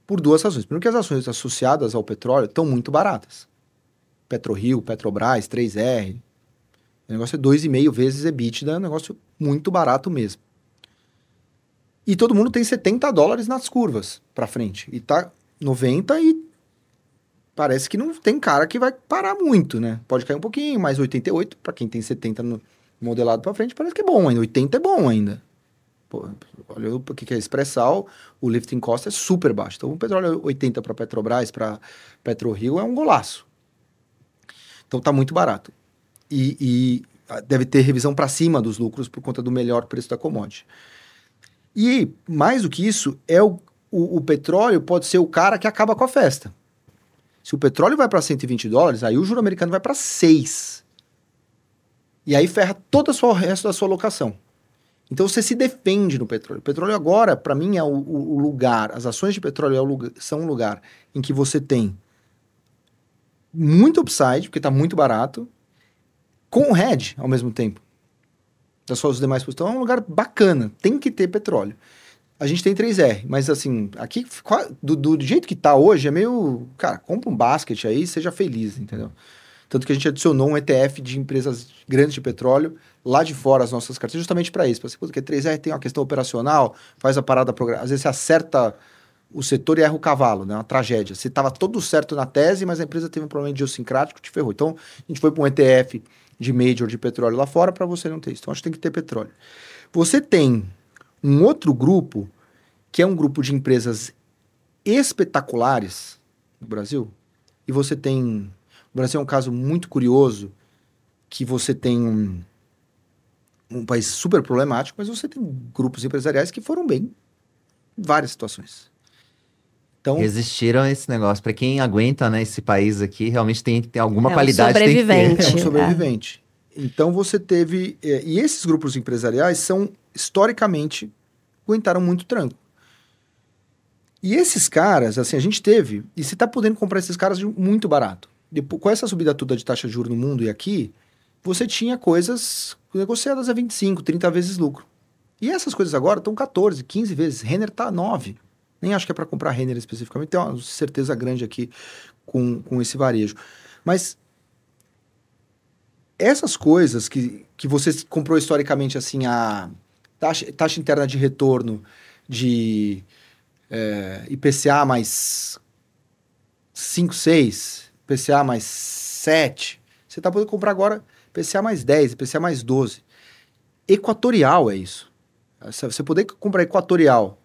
Por duas razões. Primeiro, que as ações associadas ao petróleo estão muito baratas. PetroRio, Petrobras, 3R. O negócio é 2,5 vezes EBITDA, é um negócio muito barato mesmo. E todo mundo tem 70 dólares nas curvas para frente. E tá 90 e parece que não tem cara que vai parar muito, né? Pode cair um pouquinho, mais 88, para quem tem 70 no modelado para frente, parece que é bom ainda. 80 é bom ainda. Pô, olha o que é expressal, o lifting cost é super baixo. Então, o petróleo 80 para Petrobras, para PetroRio, é um golaço. Então, tá muito barato. E, e ah, deve ter revisão para cima dos lucros por conta do melhor preço da commodity. E, mais do que isso, é o, o, o petróleo pode ser o cara que acaba com a festa. Se o petróleo vai para 120 dólares, aí o juro americano vai para 6. E aí ferra todo o resto da sua alocação. Então você se defende no petróleo. O petróleo agora, para mim, é o, o, lugar, as ações de petróleo é lugar, são um lugar em que você tem muito upside, porque está muito barato, com o hedge ao mesmo tempo. Das suas demais posições. Então é um lugar bacana, tem que ter petróleo. A gente tem 3R, mas assim, aqui do, do, jeito que tá hoje é meio. Cara, compra um basket aí seja feliz, entendeu? Tanto que a gente adicionou um ETF de empresas grandes de petróleo lá de fora as nossas carteiras, justamente para isso. Porque 3R tem uma questão operacional, faz a parada Às vezes você acerta o setor e erra o cavalo, né? Uma tragédia. Você estava todo certo na tese, mas a empresa teve um problema idiosincrático te ferrou. Então, a gente foi para um ETF de major de petróleo lá fora para você não ter isso. Então, acho que tem que ter petróleo. Você tem um outro grupo, que é um grupo de empresas espetaculares no Brasil, e você tem. O Brasil é um caso muito curioso, que você tem um, um país super problemático, mas você tem grupos empresariais que foram bem em várias situações. Então, Resistiram a esse negócio. Para quem aguenta né, esse país aqui, realmente tem, tem alguma é qualidade. Um sobrevivente. Tem que ter. É um sobrevivente. É. Então você teve. É, e esses grupos empresariais são historicamente, aguentaram muito tranco. E esses caras, assim, a gente teve, e você está podendo comprar esses caras muito barato. Depois, com essa subida toda de taxa de juros no mundo e aqui, você tinha coisas negociadas a 25, 30 vezes lucro. E essas coisas agora estão 14, 15 vezes. Renner está 9. Nem acho que é para comprar Renner especificamente, tem uma certeza grande aqui com, com esse varejo. Mas essas coisas que, que você comprou historicamente, assim, a taxa, taxa interna de retorno de é, IPCA mais 5, 6, IPCA mais 7, você está podendo comprar agora IPCA mais 10, IPCA mais 12. Equatorial é isso. Você poder comprar equatorial.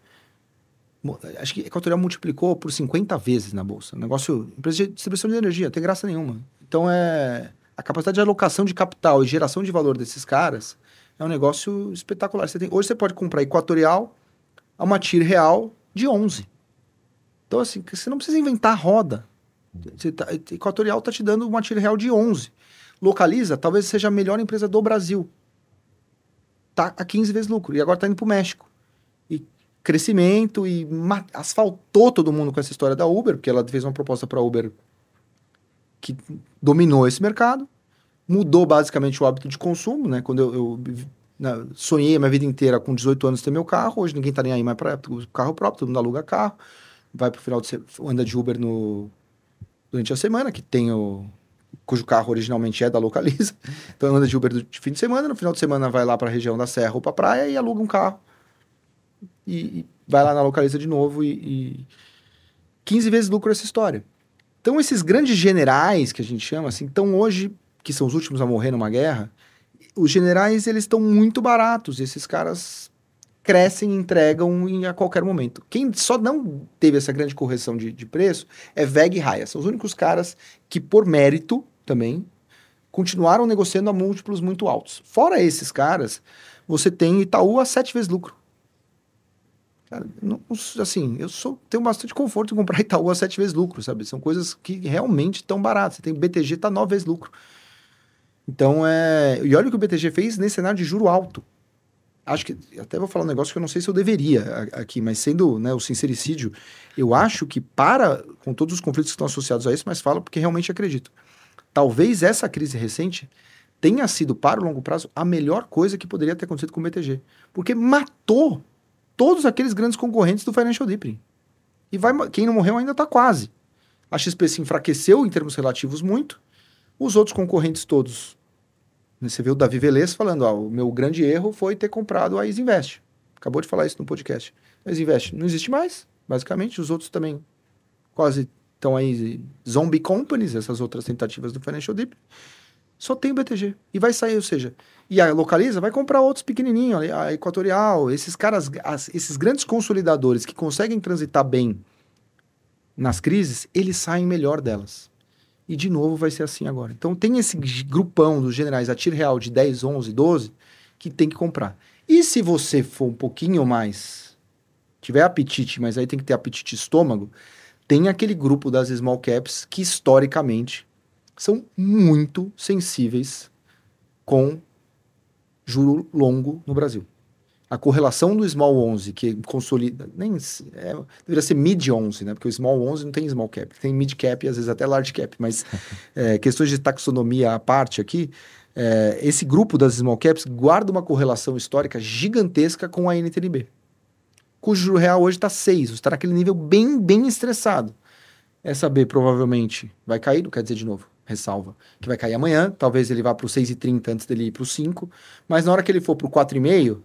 Acho que equatorial multiplicou por 50 vezes na bolsa. Negócio, empresa de distribuição de energia, não tem graça nenhuma. Então é a capacidade de alocação de capital e geração de valor desses caras é um negócio espetacular. Você tem, hoje você pode comprar Equatorial a uma TIR real de 11. Então, assim, você não precisa inventar roda. Tá, Equatorial está te dando uma TIR real de 11. Localiza, talvez seja a melhor empresa do Brasil. Tá a 15 vezes lucro. E agora está indo para o México. E crescimento e asfaltou todo mundo com essa história da Uber, porque ela fez uma proposta para a Uber que dominou esse mercado, mudou basicamente o hábito de consumo, né? Quando eu, eu né, sonhei a minha vida inteira com 18 anos ter meu carro, hoje ninguém tá nem aí mais para carro próprio, todo mundo aluga carro, vai pro final de anda de Uber no, durante a semana, que tem o cujo carro originalmente é da Localiza, então anda de Uber de fim de semana, no final de semana vai lá para a região da Serra ou para praia e aluga um carro e, e, vai lá na Localiza de novo e, e 15 vezes lucro essa história. Então esses grandes generais que a gente chama assim, estão hoje que são os últimos a morrer numa guerra, os generais eles estão muito baratos. Esses caras crescem entregam em, a qualquer momento. Quem só não teve essa grande correção de, de preço é VEG e Raya. São os únicos caras que, por mérito também, continuaram negociando a múltiplos muito altos. Fora esses caras, você tem Itaú a sete vezes lucro. Cara, não, assim, eu sou, tenho bastante conforto em comprar Itaú a sete vezes lucro, sabe? São coisas que realmente estão baratas. Você tem BTG, tá nove vezes lucro. Então, é... E olha o que o BTG fez nesse cenário de juro alto. Acho que... Até vou falar um negócio que eu não sei se eu deveria aqui, mas sendo né, o sincericídio, eu acho que para, com todos os conflitos que estão associados a isso, mas falo porque realmente acredito. Talvez essa crise recente tenha sido, para o longo prazo, a melhor coisa que poderia ter acontecido com o BTG. Porque matou todos aqueles grandes concorrentes do Financial Deeping. E vai, quem não morreu ainda está quase. A XP se enfraqueceu em termos relativos muito. Os outros concorrentes todos. Você vê o Davi Velez falando: ah, o meu grande erro foi ter comprado a Isinvest. Acabou de falar isso no podcast. A Isinvest não existe mais, basicamente. Os outros também quase estão aí zombie companies, essas outras tentativas do Financial Deep. Só tem o BTG. E vai sair, ou seja, e a Localiza vai comprar outros pequenininhos, a Equatorial, esses caras, as, esses grandes consolidadores que conseguem transitar bem nas crises, eles saem melhor delas. E de novo vai ser assim agora. Então tem esse grupão dos generais a tiro real de 10, 11, 12 que tem que comprar. E se você for um pouquinho mais tiver apetite, mas aí tem que ter apetite estômago, tem aquele grupo das small caps que historicamente são muito sensíveis com juro longo no Brasil. A correlação do small 11, que consolida, nem é, deveria ser mid 11, né? Porque o small 11 não tem small cap, tem mid cap e às vezes até large cap, mas é, questões de taxonomia à parte aqui, é, esse grupo das small caps guarda uma correlação histórica gigantesca com a NTNB, cujo juro real hoje está 6, está naquele nível bem, bem estressado. Essa B provavelmente vai cair, não quer dizer de novo, ressalva, que vai cair amanhã, talvez ele vá para o 6,30 antes dele ir para o 5, mas na hora que ele for para o 4,5,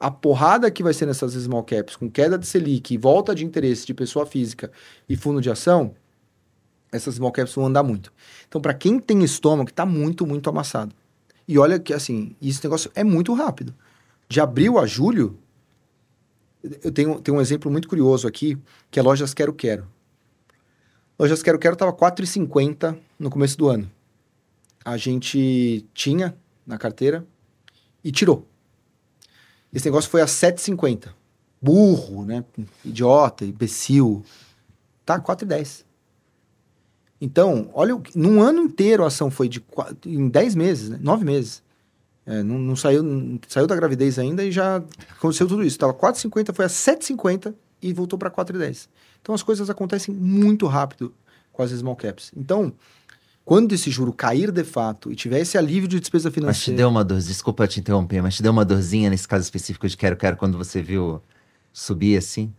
a porrada que vai ser nessas small caps, com queda de Selic volta de interesse de pessoa física e fundo de ação, essas small caps vão andar muito. Então, para quem tem estômago, está muito, muito amassado. E olha que, assim, esse negócio é muito rápido. De abril a julho, eu tenho, tenho um exemplo muito curioso aqui, que é Lojas Quero Quero. Lojas Quero Quero estava 4,50 no começo do ano. A gente tinha na carteira e tirou. Esse negócio foi a 7,50. Burro, né? Idiota, imbecil. Tá, 4,10. Então, olha, num ano inteiro a ação foi de em 10 meses, né? 9 meses. É, não, não, saiu, não saiu da gravidez ainda e já aconteceu tudo isso. Tava 4,50, foi a 7,50 e voltou para 4,10. Então as coisas acontecem muito rápido com as small caps. Então, quando esse juro cair de fato e tiver esse alívio de despesa financeira. Mas te deu uma dor, desculpa te interromper, mas te deu uma dorzinha nesse caso específico de quero, quero, quando você viu subir assim?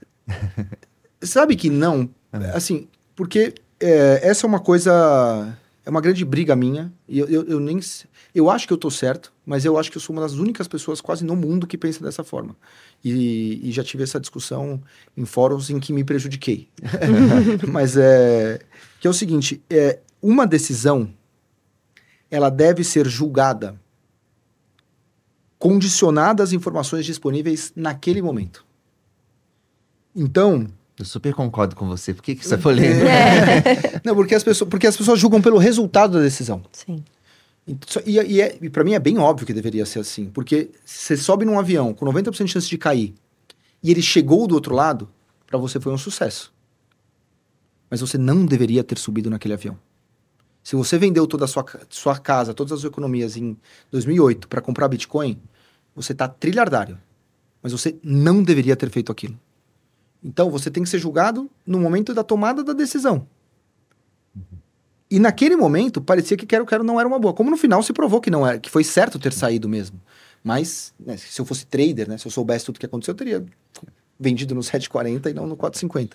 Sabe que não. É. Assim, porque é, essa é uma coisa. É uma grande briga minha. E eu, eu, eu, nem. Eu acho que eu tô certo, mas eu acho que eu sou uma das únicas pessoas quase no mundo que pensa dessa forma. E, e já tive essa discussão em fóruns em que me prejudiquei. mas é. Que é o seguinte: é, uma decisão ela deve ser julgada condicionada às informações disponíveis naquele momento. Então, eu super concordo com você. Por que, que isso é polêmico? É. Não, porque as, pessoas, porque as pessoas julgam pelo resultado da decisão. Sim. E, e, é, e para mim é bem óbvio que deveria ser assim. Porque você sobe num avião com 90% de chance de cair e ele chegou do outro lado, para você foi um sucesso. Mas você não deveria ter subido naquele avião. Se você vendeu toda a sua, sua casa, todas as suas economias em 2008 para comprar Bitcoin, você está trilhardário. Mas você não deveria ter feito aquilo. Então, você tem que ser julgado no momento da tomada da decisão. E naquele momento, parecia que Quero Quero não era uma boa. Como no final se provou que não era, que foi certo ter saído mesmo. Mas, né, se eu fosse trader, né, se eu soubesse tudo o que aconteceu, eu teria vendido no 7,40 e não no 4,50.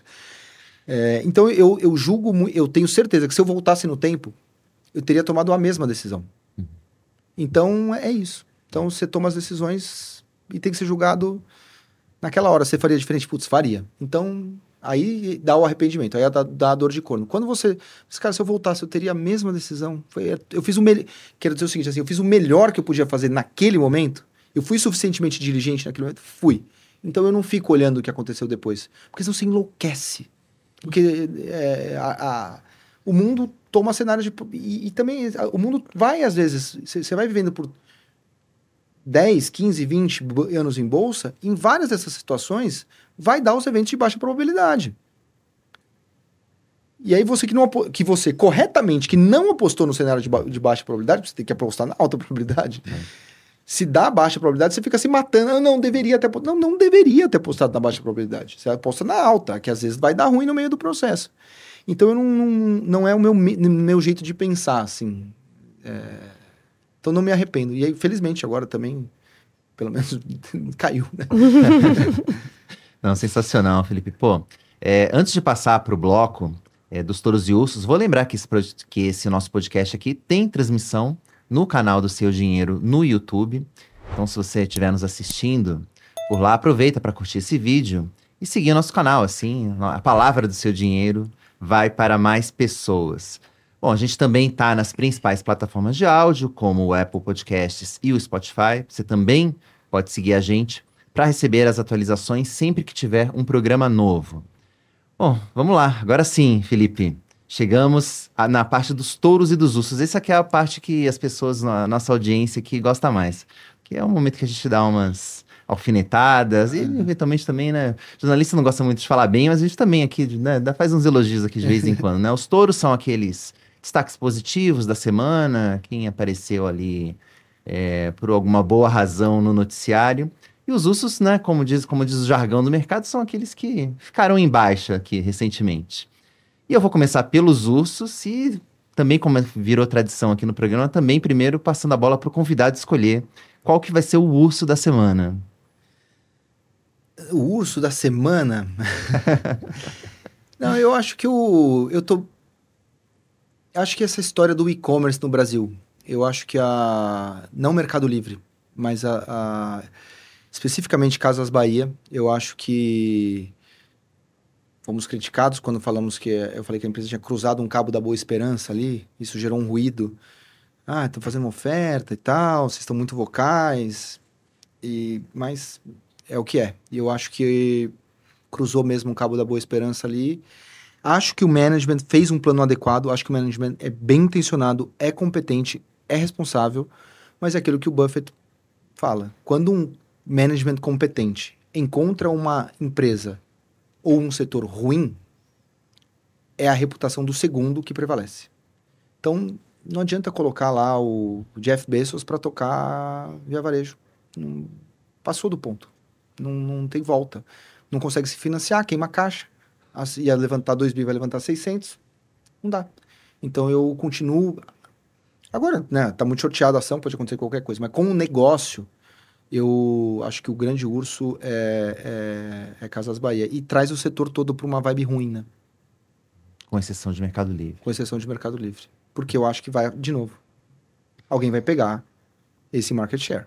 É, então, eu, eu julgo, eu tenho certeza que se eu voltasse no tempo, eu teria tomado a mesma decisão. Então, é isso. Então, você toma as decisões e tem que ser julgado Naquela hora você faria diferente? Putz, faria. Então, aí dá o arrependimento, aí dá, dá a dor de corno. Quando você. Cara, se eu voltasse, eu teria a mesma decisão. Foi, eu fiz o melhor. Quero dizer o seguinte, assim, eu fiz o melhor que eu podia fazer naquele momento. Eu fui suficientemente diligente naquele momento? Fui. Então eu não fico olhando o que aconteceu depois. Porque senão você enlouquece. Porque é, a, a, o mundo toma cenários de. E, e também a, o mundo vai, às vezes. Você vai vivendo por 10, 15, 20 anos em bolsa, em várias dessas situações, vai dar os eventos de baixa probabilidade. E aí você que não que você corretamente que não apostou no cenário de, ba de baixa probabilidade, você tem que apostar na alta probabilidade. É. Se dá baixa probabilidade, você fica se matando. Eu não deveria ter não, não deveria ter apostado na baixa probabilidade. Você aposta na alta, que às vezes vai dar ruim no meio do processo. Então eu não, não, não é o meu, meu jeito de pensar, assim. É... Então não me arrependo. E aí, felizmente, agora também, pelo menos, caiu, né? não, sensacional, Felipe. Pô, é, antes de passar para o bloco, é, dos Touros e Ursos. Vou lembrar que esse, que esse nosso podcast aqui tem transmissão no canal do Seu Dinheiro no YouTube. Então, se você estiver nos assistindo por lá, aproveita para curtir esse vídeo e seguir o nosso canal. Assim, a palavra do seu dinheiro vai para mais pessoas. Bom, a gente também está nas principais plataformas de áudio, como o Apple Podcasts e o Spotify. Você também pode seguir a gente para receber as atualizações sempre que tiver um programa novo. Bom, vamos lá. Agora sim, Felipe. Chegamos a, na parte dos touros e dos ursos. Essa aqui é a parte que as pessoas, a nossa audiência aqui gosta mais. Que é o momento que a gente dá umas alfinetadas e eventualmente também, né? Jornalista não gosta muito de falar bem, mas a gente também aqui, né, faz uns elogios aqui de vez em quando, né? Os touros são aqueles destaques positivos da semana, quem apareceu ali é, por alguma boa razão no noticiário. E os ursos, né, como diz, como diz o jargão do mercado, são aqueles que ficaram em baixa aqui recentemente. E eu vou começar pelos ursos e também como virou tradição aqui no programa, também primeiro passando a bola para o convidado escolher qual que vai ser o urso da semana. O urso da semana? Não, eu acho que o eu tô acho que essa história do e-commerce no Brasil, eu acho que a não Mercado Livre, mas a, a Especificamente Casas Bahia, eu acho que fomos criticados quando falamos que eu falei que a empresa tinha cruzado um cabo da Boa Esperança ali, isso gerou um ruído. Ah, estão fazendo uma oferta e tal, vocês estão muito vocais. E mas é o que é. E eu acho que cruzou mesmo um cabo da Boa Esperança ali. Acho que o management fez um plano adequado, acho que o management é bem intencionado, é competente, é responsável, mas é aquilo que o Buffett fala. Quando um management competente encontra uma empresa ou um setor ruim, é a reputação do segundo que prevalece. Então, não adianta colocar lá o Jeff Bezos para tocar via varejo. Não, passou do ponto. Não, não tem volta. Não consegue se financiar, queima caixa. Ia levantar 2 bi, vai levantar 600. Não dá. Então, eu continuo... Agora, né, tá muito shorteado a ação, pode acontecer qualquer coisa. Mas com o negócio, eu acho que o grande urso é, é, é Casas Bahia. E traz o setor todo para uma vibe ruim, né? Com exceção de Mercado Livre. Com exceção de Mercado Livre. Porque eu acho que vai, de novo, alguém vai pegar esse market share.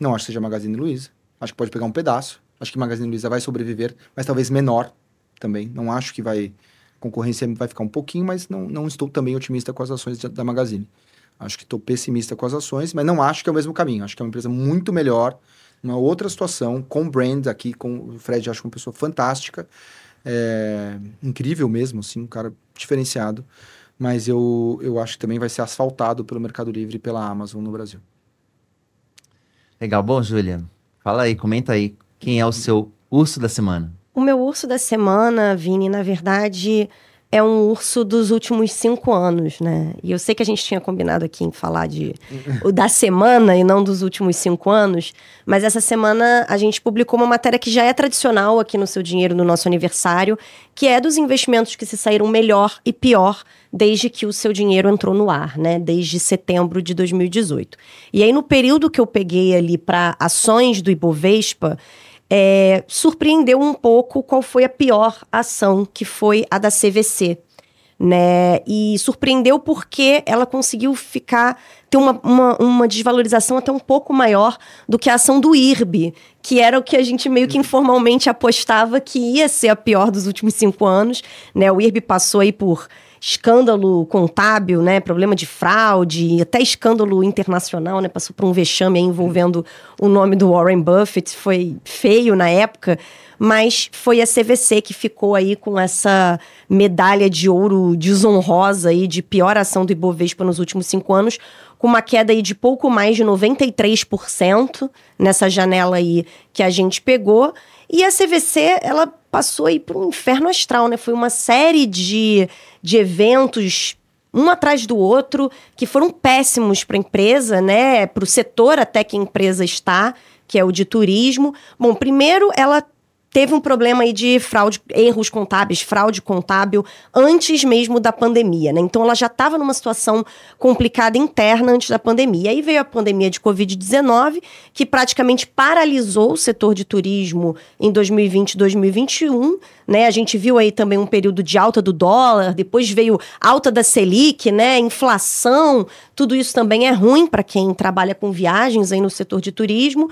Não acho que seja Magazine Luiza. Acho que pode pegar um pedaço. Acho que Magazine Luiza vai sobreviver, mas talvez menor também. Não acho que vai. Concorrência vai ficar um pouquinho, mas não, não estou também otimista com as ações da Magazine. Acho que estou pessimista com as ações, mas não acho que é o mesmo caminho. Acho que é uma empresa muito melhor, uma outra situação, com brand aqui, com o Fred, acho uma pessoa fantástica, é, incrível mesmo, assim, um cara diferenciado. Mas eu, eu acho que também vai ser asfaltado pelo Mercado Livre e pela Amazon no Brasil. Legal. Bom, Júlia, fala aí, comenta aí, quem é o seu urso da semana? O meu urso da semana, Vini, na verdade é um urso dos últimos cinco anos, né? E eu sei que a gente tinha combinado aqui em falar de o da semana e não dos últimos cinco anos, mas essa semana a gente publicou uma matéria que já é tradicional aqui no Seu Dinheiro no nosso aniversário, que é dos investimentos que se saíram melhor e pior desde que o seu dinheiro entrou no ar, né? Desde setembro de 2018. E aí, no período que eu peguei ali para ações do Ibovespa, é, surpreendeu um pouco qual foi a pior ação, que foi a da CVC. Né? E surpreendeu porque ela conseguiu ficar ter uma, uma, uma, desvalorização até um pouco maior do que a ação do IRB, que era o que a gente meio que informalmente apostava que ia ser a pior dos últimos cinco anos. Né? O IRB passou aí por escândalo contábil, né, problema de fraude, até escândalo internacional, né, passou por um vexame envolvendo o nome do Warren Buffett, foi feio na época, mas foi a CVC que ficou aí com essa medalha de ouro desonrosa aí de pior ação do Ibovespa nos últimos cinco anos, com uma queda aí de pouco mais de 93% nessa janela aí que a gente pegou. E a CVC, ela passou aí por um inferno astral, né? Foi uma série de, de eventos um atrás do outro, que foram péssimos para a empresa, né? Para o setor até que a empresa está, que é o de turismo. Bom, primeiro ela teve um problema aí de fraude, erros contábeis, fraude contábil antes mesmo da pandemia, né? Então ela já estava numa situação complicada interna antes da pandemia. Aí veio a pandemia de Covid-19, que praticamente paralisou o setor de turismo em 2020 e 2021, né? A gente viu aí também um período de alta do dólar, depois veio alta da Selic, né? Inflação, tudo isso também é ruim para quem trabalha com viagens aí no setor de turismo.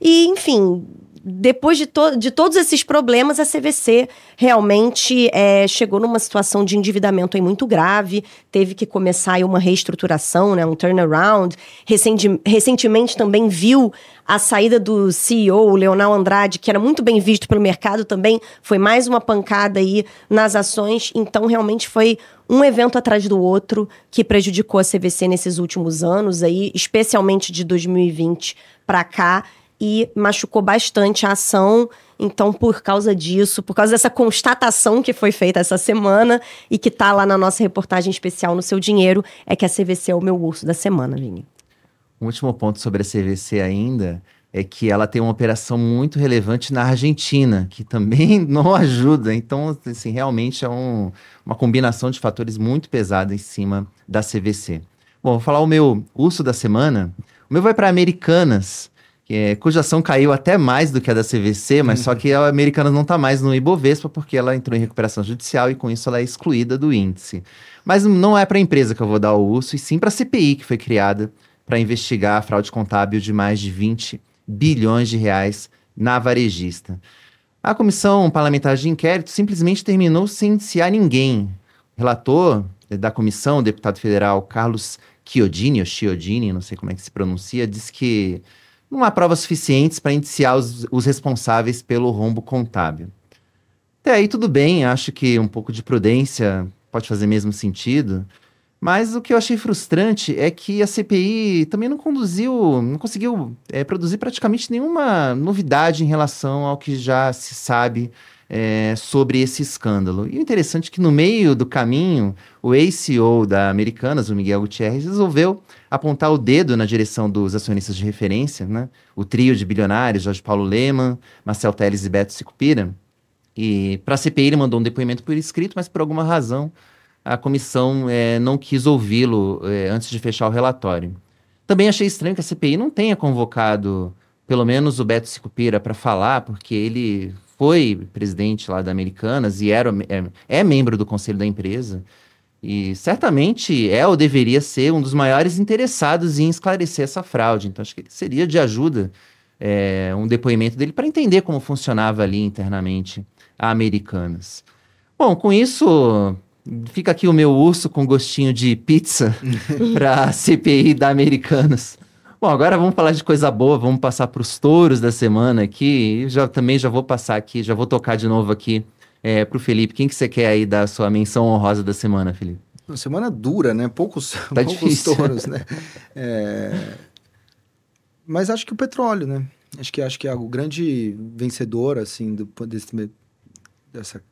E, enfim, depois de, to de todos esses problemas, a CVC realmente é, chegou numa situação de endividamento muito grave, teve que começar uma reestruturação, né, um turnaround. Recenti recentemente também viu a saída do CEO, o Leonel Andrade, que era muito bem visto pelo mercado também, foi mais uma pancada aí nas ações. Então, realmente foi um evento atrás do outro que prejudicou a CVC nesses últimos anos aí, especialmente de 2020 para cá e machucou bastante a ação. Então, por causa disso, por causa dessa constatação que foi feita essa semana e que está lá na nossa reportagem especial no Seu Dinheiro, é que a CVC é o meu urso da semana, Vini. Um último ponto sobre a CVC ainda é que ela tem uma operação muito relevante na Argentina, que também não ajuda. Então, assim, realmente é um, uma combinação de fatores muito pesada em cima da CVC. Bom, vou falar o meu urso da semana. O meu vai para Americanas é, cuja ação caiu até mais do que a da CVC, mas uhum. só que a americana não está mais no Ibovespa porque ela entrou em recuperação judicial e com isso ela é excluída do índice. Mas não é para a empresa que eu vou dar o urso, e sim para a CPI, que foi criada para investigar a fraude contábil de mais de 20 bilhões de reais na varejista. A comissão parlamentar de inquérito simplesmente terminou sem indiciar ninguém. O relator da comissão, o deputado federal Carlos Chiodini, ou Chiodini, não sei como é que se pronuncia, disse que não há provas suficientes para indiciar os, os responsáveis pelo rombo contábil. Até aí tudo bem, acho que um pouco de prudência pode fazer mesmo sentido. Mas o que eu achei frustrante é que a CPI também não conduziu, não conseguiu é, produzir praticamente nenhuma novidade em relação ao que já se sabe é, sobre esse escândalo. E o interessante é que no meio do caminho, o ex-CEO da Americanas, o Miguel Gutierrez, resolveu apontar o dedo na direção dos acionistas de referência, né? o trio de bilionários, Jorge Paulo Leman, Marcel Teles e Beto Sicupira. E para a CPI ele mandou um depoimento por escrito, mas por alguma razão a comissão é, não quis ouvi-lo é, antes de fechar o relatório. Também achei estranho que a CPI não tenha convocado pelo menos o Beto Sicupira para falar, porque ele foi presidente lá da Americanas e era, é, é membro do conselho da empresa. E certamente é ou deveria ser um dos maiores interessados em esclarecer essa fraude. Então, acho que seria de ajuda é, um depoimento dele para entender como funcionava ali internamente a Americanas. Bom, com isso, fica aqui o meu urso com gostinho de pizza para a CPI da Americanas. Bom, agora vamos falar de coisa boa, vamos passar para os touros da semana aqui. Já, também já vou passar aqui, já vou tocar de novo aqui é, para o Felipe. Quem que você quer aí dar a sua menção honrosa da semana, Felipe? Uma semana dura, né? Poucos, tá poucos touros, né? É... Mas acho que o petróleo, né? Acho que acho que é o grande vencedor, assim, do, desse, dessa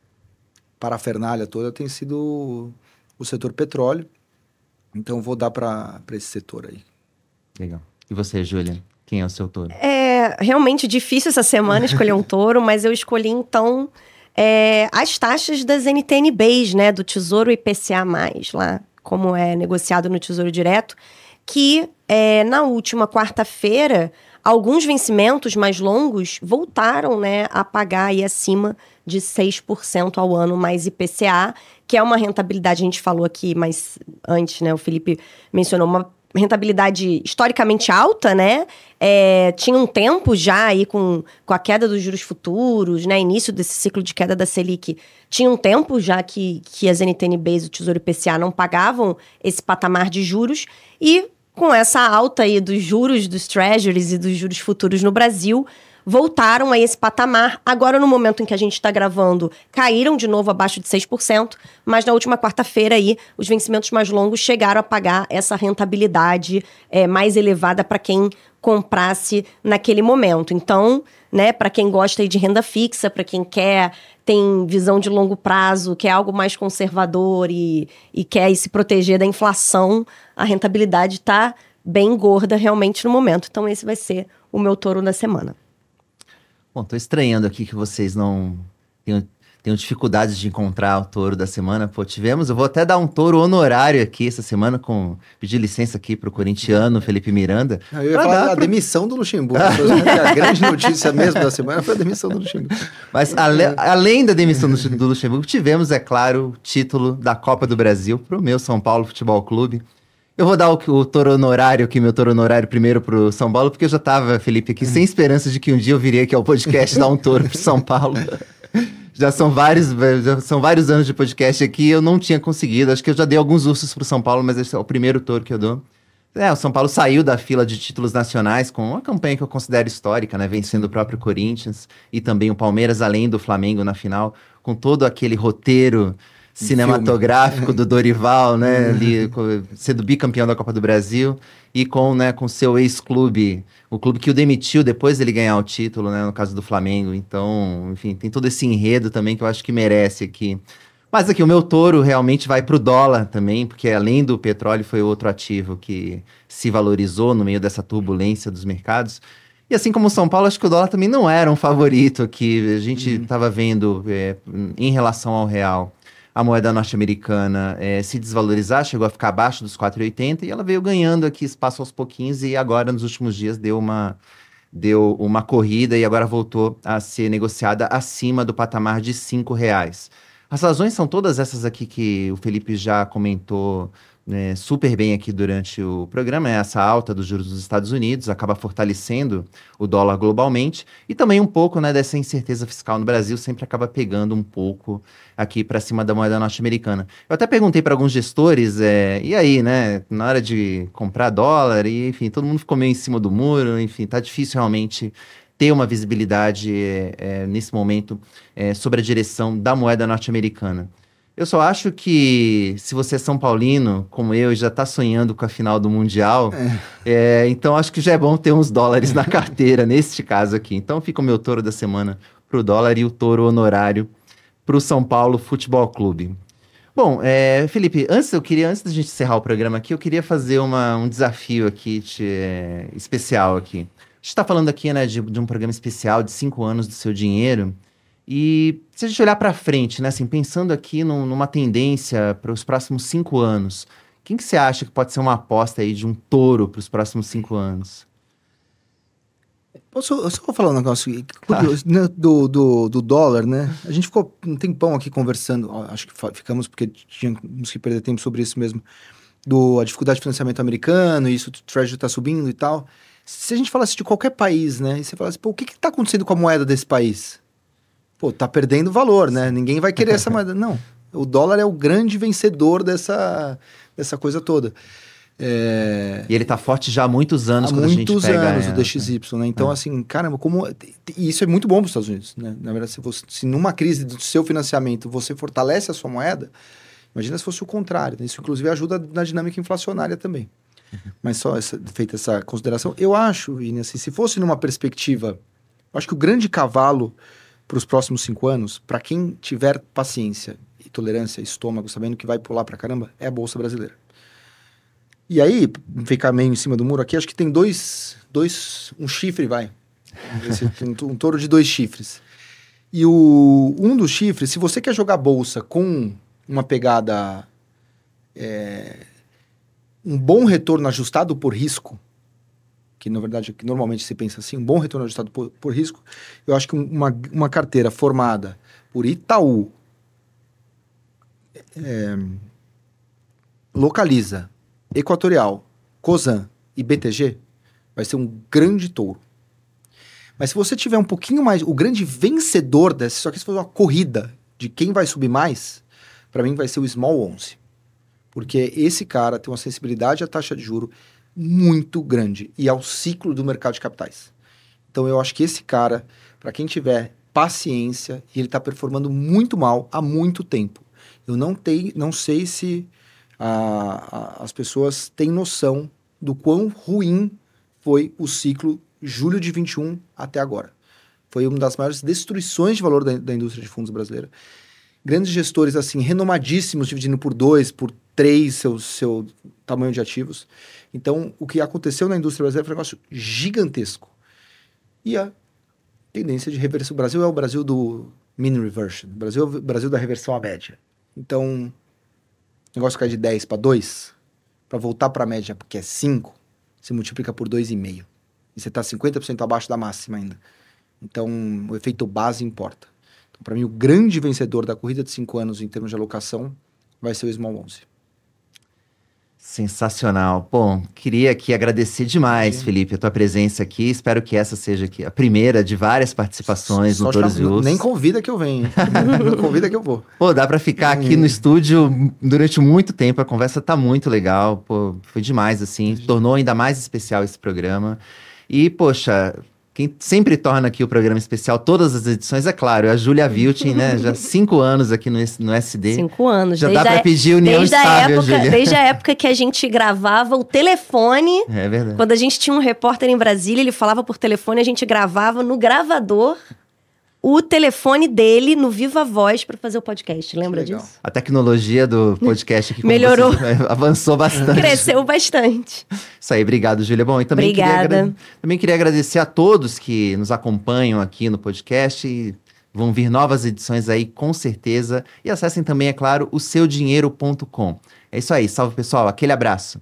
parafernália toda tem sido o setor petróleo. Então vou dar para esse setor aí. Legal. E você, Júlia? Quem é o seu touro? É realmente difícil essa semana escolher um touro, mas eu escolhi então é, as taxas das NTNBs, né, do Tesouro IPCA+, lá, como é negociado no Tesouro Direto, que é, na última quarta-feira, alguns vencimentos mais longos voltaram né, a pagar aí acima de 6% ao ano mais IPCA, que é uma rentabilidade, a gente falou aqui mais antes, né? O Felipe mencionou uma rentabilidade historicamente alta, né? É, tinha um tempo já aí com, com a queda dos juros futuros, né? Início desse ciclo de queda da Selic. Tinha um tempo já que, que as NTNBs, o Tesouro IPCA, não pagavam esse patamar de juros. E com essa alta aí dos juros dos treasuries e dos juros futuros no Brasil, voltaram a esse patamar. Agora, no momento em que a gente está gravando, caíram de novo abaixo de 6%, mas na última quarta-feira aí, os vencimentos mais longos chegaram a pagar essa rentabilidade é, mais elevada para quem comprasse naquele momento. Então, né, para quem gosta de renda fixa, para quem quer tem visão de longo prazo, quer algo mais conservador e, e quer se proteger da inflação, a rentabilidade está bem gorda realmente no momento. Então, esse vai ser o meu touro da semana. Bom, tô estranhando aqui que vocês não tenham, tenham dificuldades de encontrar o touro da semana. Pô, tivemos, eu vou até dar um touro honorário aqui essa semana, com pedir licença aqui pro corintiano Felipe Miranda. Eu ia falar da pra... demissão do Luxemburgo. a grande notícia mesmo da semana foi a demissão do Luxemburgo. Mas ale, além da demissão do, do Luxemburgo, tivemos, é claro, o título da Copa do Brasil pro meu São Paulo Futebol Clube. Eu vou dar o, o toro honorário aqui, meu toro honorário primeiro pro São Paulo, porque eu já tava, Felipe, aqui sem esperança de que um dia eu viria aqui ao podcast dar um toro pro São Paulo. já são vários, já são vários anos de podcast aqui, eu não tinha conseguido. Acho que eu já dei alguns ursos pro São Paulo, mas esse é o primeiro toro que eu dou. É, o São Paulo saiu da fila de títulos nacionais com uma campanha que eu considero histórica, né? Vencendo o próprio Corinthians e também o Palmeiras, além do Flamengo na final, com todo aquele roteiro cinematográfico filme. do Dorival, né? Ali, sendo bicampeão da Copa do Brasil e com, né, com seu ex-clube, o clube que o demitiu depois dele ganhar o título, né? No caso do Flamengo. Então, enfim, tem todo esse enredo também que eu acho que merece aqui. Mas aqui, o meu touro realmente vai para o dólar também, porque além do petróleo, foi outro ativo que se valorizou no meio dessa turbulência dos mercados. E assim como o São Paulo, acho que o dólar também não era um favorito aqui. A gente estava uhum. vendo é, em relação ao real a moeda norte-americana é, se desvalorizar, chegou a ficar abaixo dos 4,80 e ela veio ganhando aqui espaço aos pouquinhos e agora nos últimos dias deu uma deu uma corrida e agora voltou a ser negociada acima do patamar de cinco reais. As razões são todas essas aqui que o Felipe já comentou né, super bem aqui durante o programa, é essa alta dos juros dos Estados Unidos, acaba fortalecendo o dólar globalmente, e também um pouco né, dessa incerteza fiscal no Brasil, sempre acaba pegando um pouco aqui para cima da moeda norte-americana. Eu até perguntei para alguns gestores, é, e aí, né, na hora de comprar dólar, e enfim, todo mundo ficou meio em cima do muro, enfim, tá difícil realmente ter uma visibilidade é, é, nesse momento é, sobre a direção da moeda norte-americana. Eu só acho que se você é São Paulino, como eu, e já está sonhando com a final do Mundial, é. É, então acho que já é bom ter uns dólares na carteira, neste caso aqui. Então fica o meu touro da semana para o dólar e o touro honorário para o São Paulo Futebol Clube. Bom, é, Felipe, antes eu queria, antes da gente encerrar o programa aqui, eu queria fazer uma, um desafio aqui te, é, especial aqui. A gente está falando aqui né, de, de um programa especial de cinco anos do seu dinheiro. E se a gente olhar para frente, né, assim, pensando aqui num, numa tendência para os próximos cinco anos, quem que você acha que pode ser uma aposta aí de um touro para os próximos cinco anos? Posso, eu só vou falar um negócio curioso, né, do, do, do, dólar, né? A gente ficou um tempão aqui conversando, acho que ficamos porque tínhamos que perder tempo sobre isso mesmo, do a dificuldade de financiamento americano, e isso o Treasury está subindo e tal. Se a gente falasse de qualquer país, né? E você falasse, pô, o que está acontecendo com a moeda desse país? Pô, tá perdendo valor, né? Ninguém vai querer essa moeda. Não, o dólar é o grande vencedor dessa, dessa coisa toda. É... E ele tá forte já há muitos anos. Há muitos anos, o DXY, né? Então, é. assim, caramba, como... E isso é muito bom para os Estados Unidos, né? Na verdade, se, você, se numa crise do seu financiamento você fortalece a sua moeda, imagina se fosse o contrário. Né? Isso, inclusive, ajuda na dinâmica inflacionária também. Uhum. Mas só essa, feita essa consideração, eu acho, e assim, se fosse numa perspectiva... Eu acho que o grande cavalo para os próximos cinco anos, para quem tiver paciência e tolerância, estômago, sabendo que vai pular para caramba, é a Bolsa Brasileira. E aí, ficar meio em cima do muro aqui, acho que tem dois, dois um chifre, vai. um, um touro de dois chifres. E o, um dos chifres, se você quer jogar bolsa com uma pegada. É, um bom retorno ajustado por risco, que na verdade que normalmente se pensa assim, um bom retorno ajustado por, por risco, eu acho que uma, uma carteira formada por Itaú, é, Localiza, Equatorial, Cosan e BTG, vai ser um grande touro. Mas se você tiver um pouquinho mais, o grande vencedor dessa, só que se for uma corrida de quem vai subir mais, para mim vai ser o Small 11. Porque esse cara tem uma sensibilidade à taxa de juro muito grande e ao ciclo do mercado de capitais. Então eu acho que esse cara, para quem tiver paciência, ele está performando muito mal há muito tempo. Eu não, tenho, não sei se a, a, as pessoas têm noção do quão ruim foi o ciclo julho de 21 até agora. Foi uma das maiores destruições de valor da, da indústria de fundos brasileira. Grandes gestores, assim, renomadíssimos, dividindo por dois, por três seu, seu tamanho de ativos. Então, o que aconteceu na indústria brasileira foi um negócio gigantesco. E a tendência de reversão. O Brasil é o Brasil do mean reversion. O Brasil é o Brasil da reversão à média. Então, o negócio cai de 10 para 2, para voltar para a média, porque é 5, você multiplica por 2,5. E você está 50% abaixo da máxima ainda. Então, o efeito base importa. Então, para mim, o grande vencedor da corrida de 5 anos em termos de alocação vai ser o Small 11. Sensacional. Bom, queria aqui agradecer demais, Sim. Felipe, a tua presença aqui. Espero que essa seja aqui a primeira de várias participações Só no Touros e Nem convida que eu venho. não convida que eu vou. Pô, dá para ficar aqui no estúdio durante muito tempo. A conversa tá muito legal. Pô, foi demais, assim. Tornou ainda mais especial esse programa. E, poxa, quem sempre torna aqui o programa especial, todas as edições, é claro, é a Júlia Viltin, né? Já cinco anos aqui no, no SD. Cinco anos. Já dá pra pedir união desde estável, a época. Desde a época que a gente gravava o telefone. É verdade. Quando a gente tinha um repórter em Brasília, ele falava por telefone, a gente gravava no gravador o telefone dele no Viva Voz para fazer o podcast. Lembra disso? A tecnologia do podcast aqui melhorou, avançou bastante. Cresceu bastante. Isso aí, obrigado, Júlia. Bom, e também Obrigada. Queria, também queria agradecer a todos que nos acompanham aqui no podcast e vão vir novas edições aí com certeza. E acessem também, é claro, o seudinheiro.com. É isso aí, salve pessoal, aquele abraço.